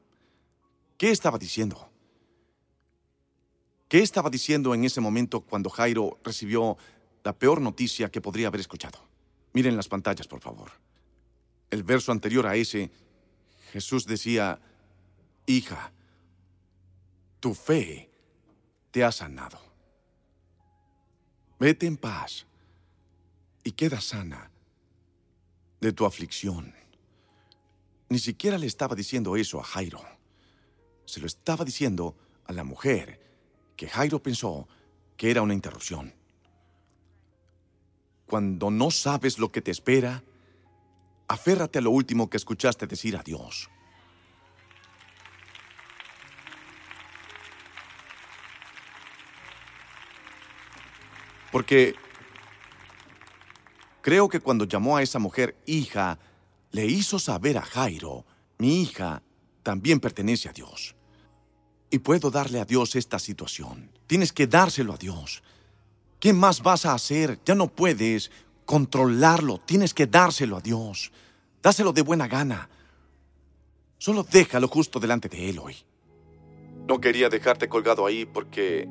¿Qué estaba diciendo? ¿Qué estaba diciendo en ese momento cuando Jairo recibió la peor noticia que podría haber escuchado. Miren las pantallas, por favor. El verso anterior a ese, Jesús decía, hija, tu fe te ha sanado. Vete en paz y queda sana de tu aflicción. Ni siquiera le estaba diciendo eso a Jairo. Se lo estaba diciendo a la mujer que Jairo pensó que era una interrupción cuando no sabes lo que te espera, aférrate a lo último que escuchaste decir a Dios. Porque creo que cuando llamó a esa mujer hija, le hizo saber a Jairo, mi hija también pertenece a Dios. Y puedo darle a Dios esta situación. Tienes que dárselo a Dios. ¿Qué más vas a hacer? Ya no puedes controlarlo, tienes que dárselo a Dios. Dáselo de buena gana. Solo déjalo justo delante de Él hoy. No quería dejarte colgado ahí porque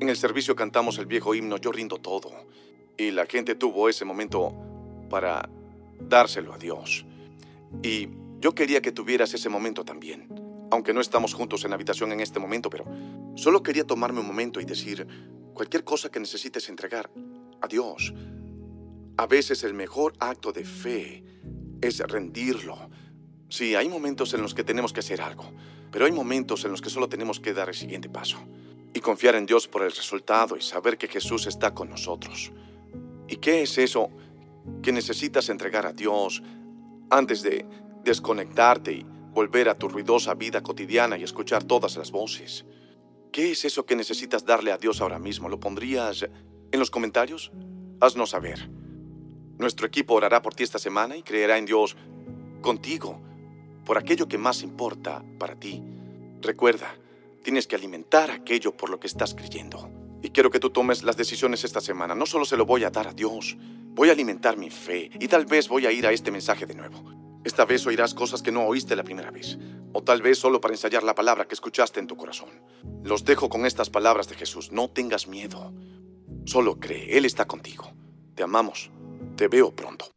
en el servicio cantamos el viejo himno Yo rindo todo. Y la gente tuvo ese momento para dárselo a Dios. Y yo quería que tuvieras ese momento también. Aunque no estamos juntos en habitación en este momento, pero solo quería tomarme un momento y decir cualquier cosa que necesites entregar a Dios. A veces el mejor acto de fe es rendirlo. Sí, hay momentos en los que tenemos que hacer algo, pero hay momentos en los que solo tenemos que dar el siguiente paso y confiar en Dios por el resultado y saber que Jesús está con nosotros. ¿Y qué es eso que necesitas entregar a Dios antes de desconectarte y volver a tu ruidosa vida cotidiana y escuchar todas las voces? ¿Qué es eso que necesitas darle a Dios ahora mismo? ¿Lo pondrías en los comentarios? Haznos saber. Nuestro equipo orará por ti esta semana y creerá en Dios contigo por aquello que más importa para ti. Recuerda, tienes que alimentar aquello por lo que estás creyendo. Y quiero que tú tomes las decisiones esta semana. No solo se lo voy a dar a Dios, voy a alimentar mi fe y tal vez voy a ir a este mensaje de nuevo. Esta vez oirás cosas que no oíste la primera vez, o tal vez solo para ensayar la palabra que escuchaste en tu corazón. Los dejo con estas palabras de Jesús. No tengas miedo. Solo cree, Él está contigo. Te amamos. Te veo pronto.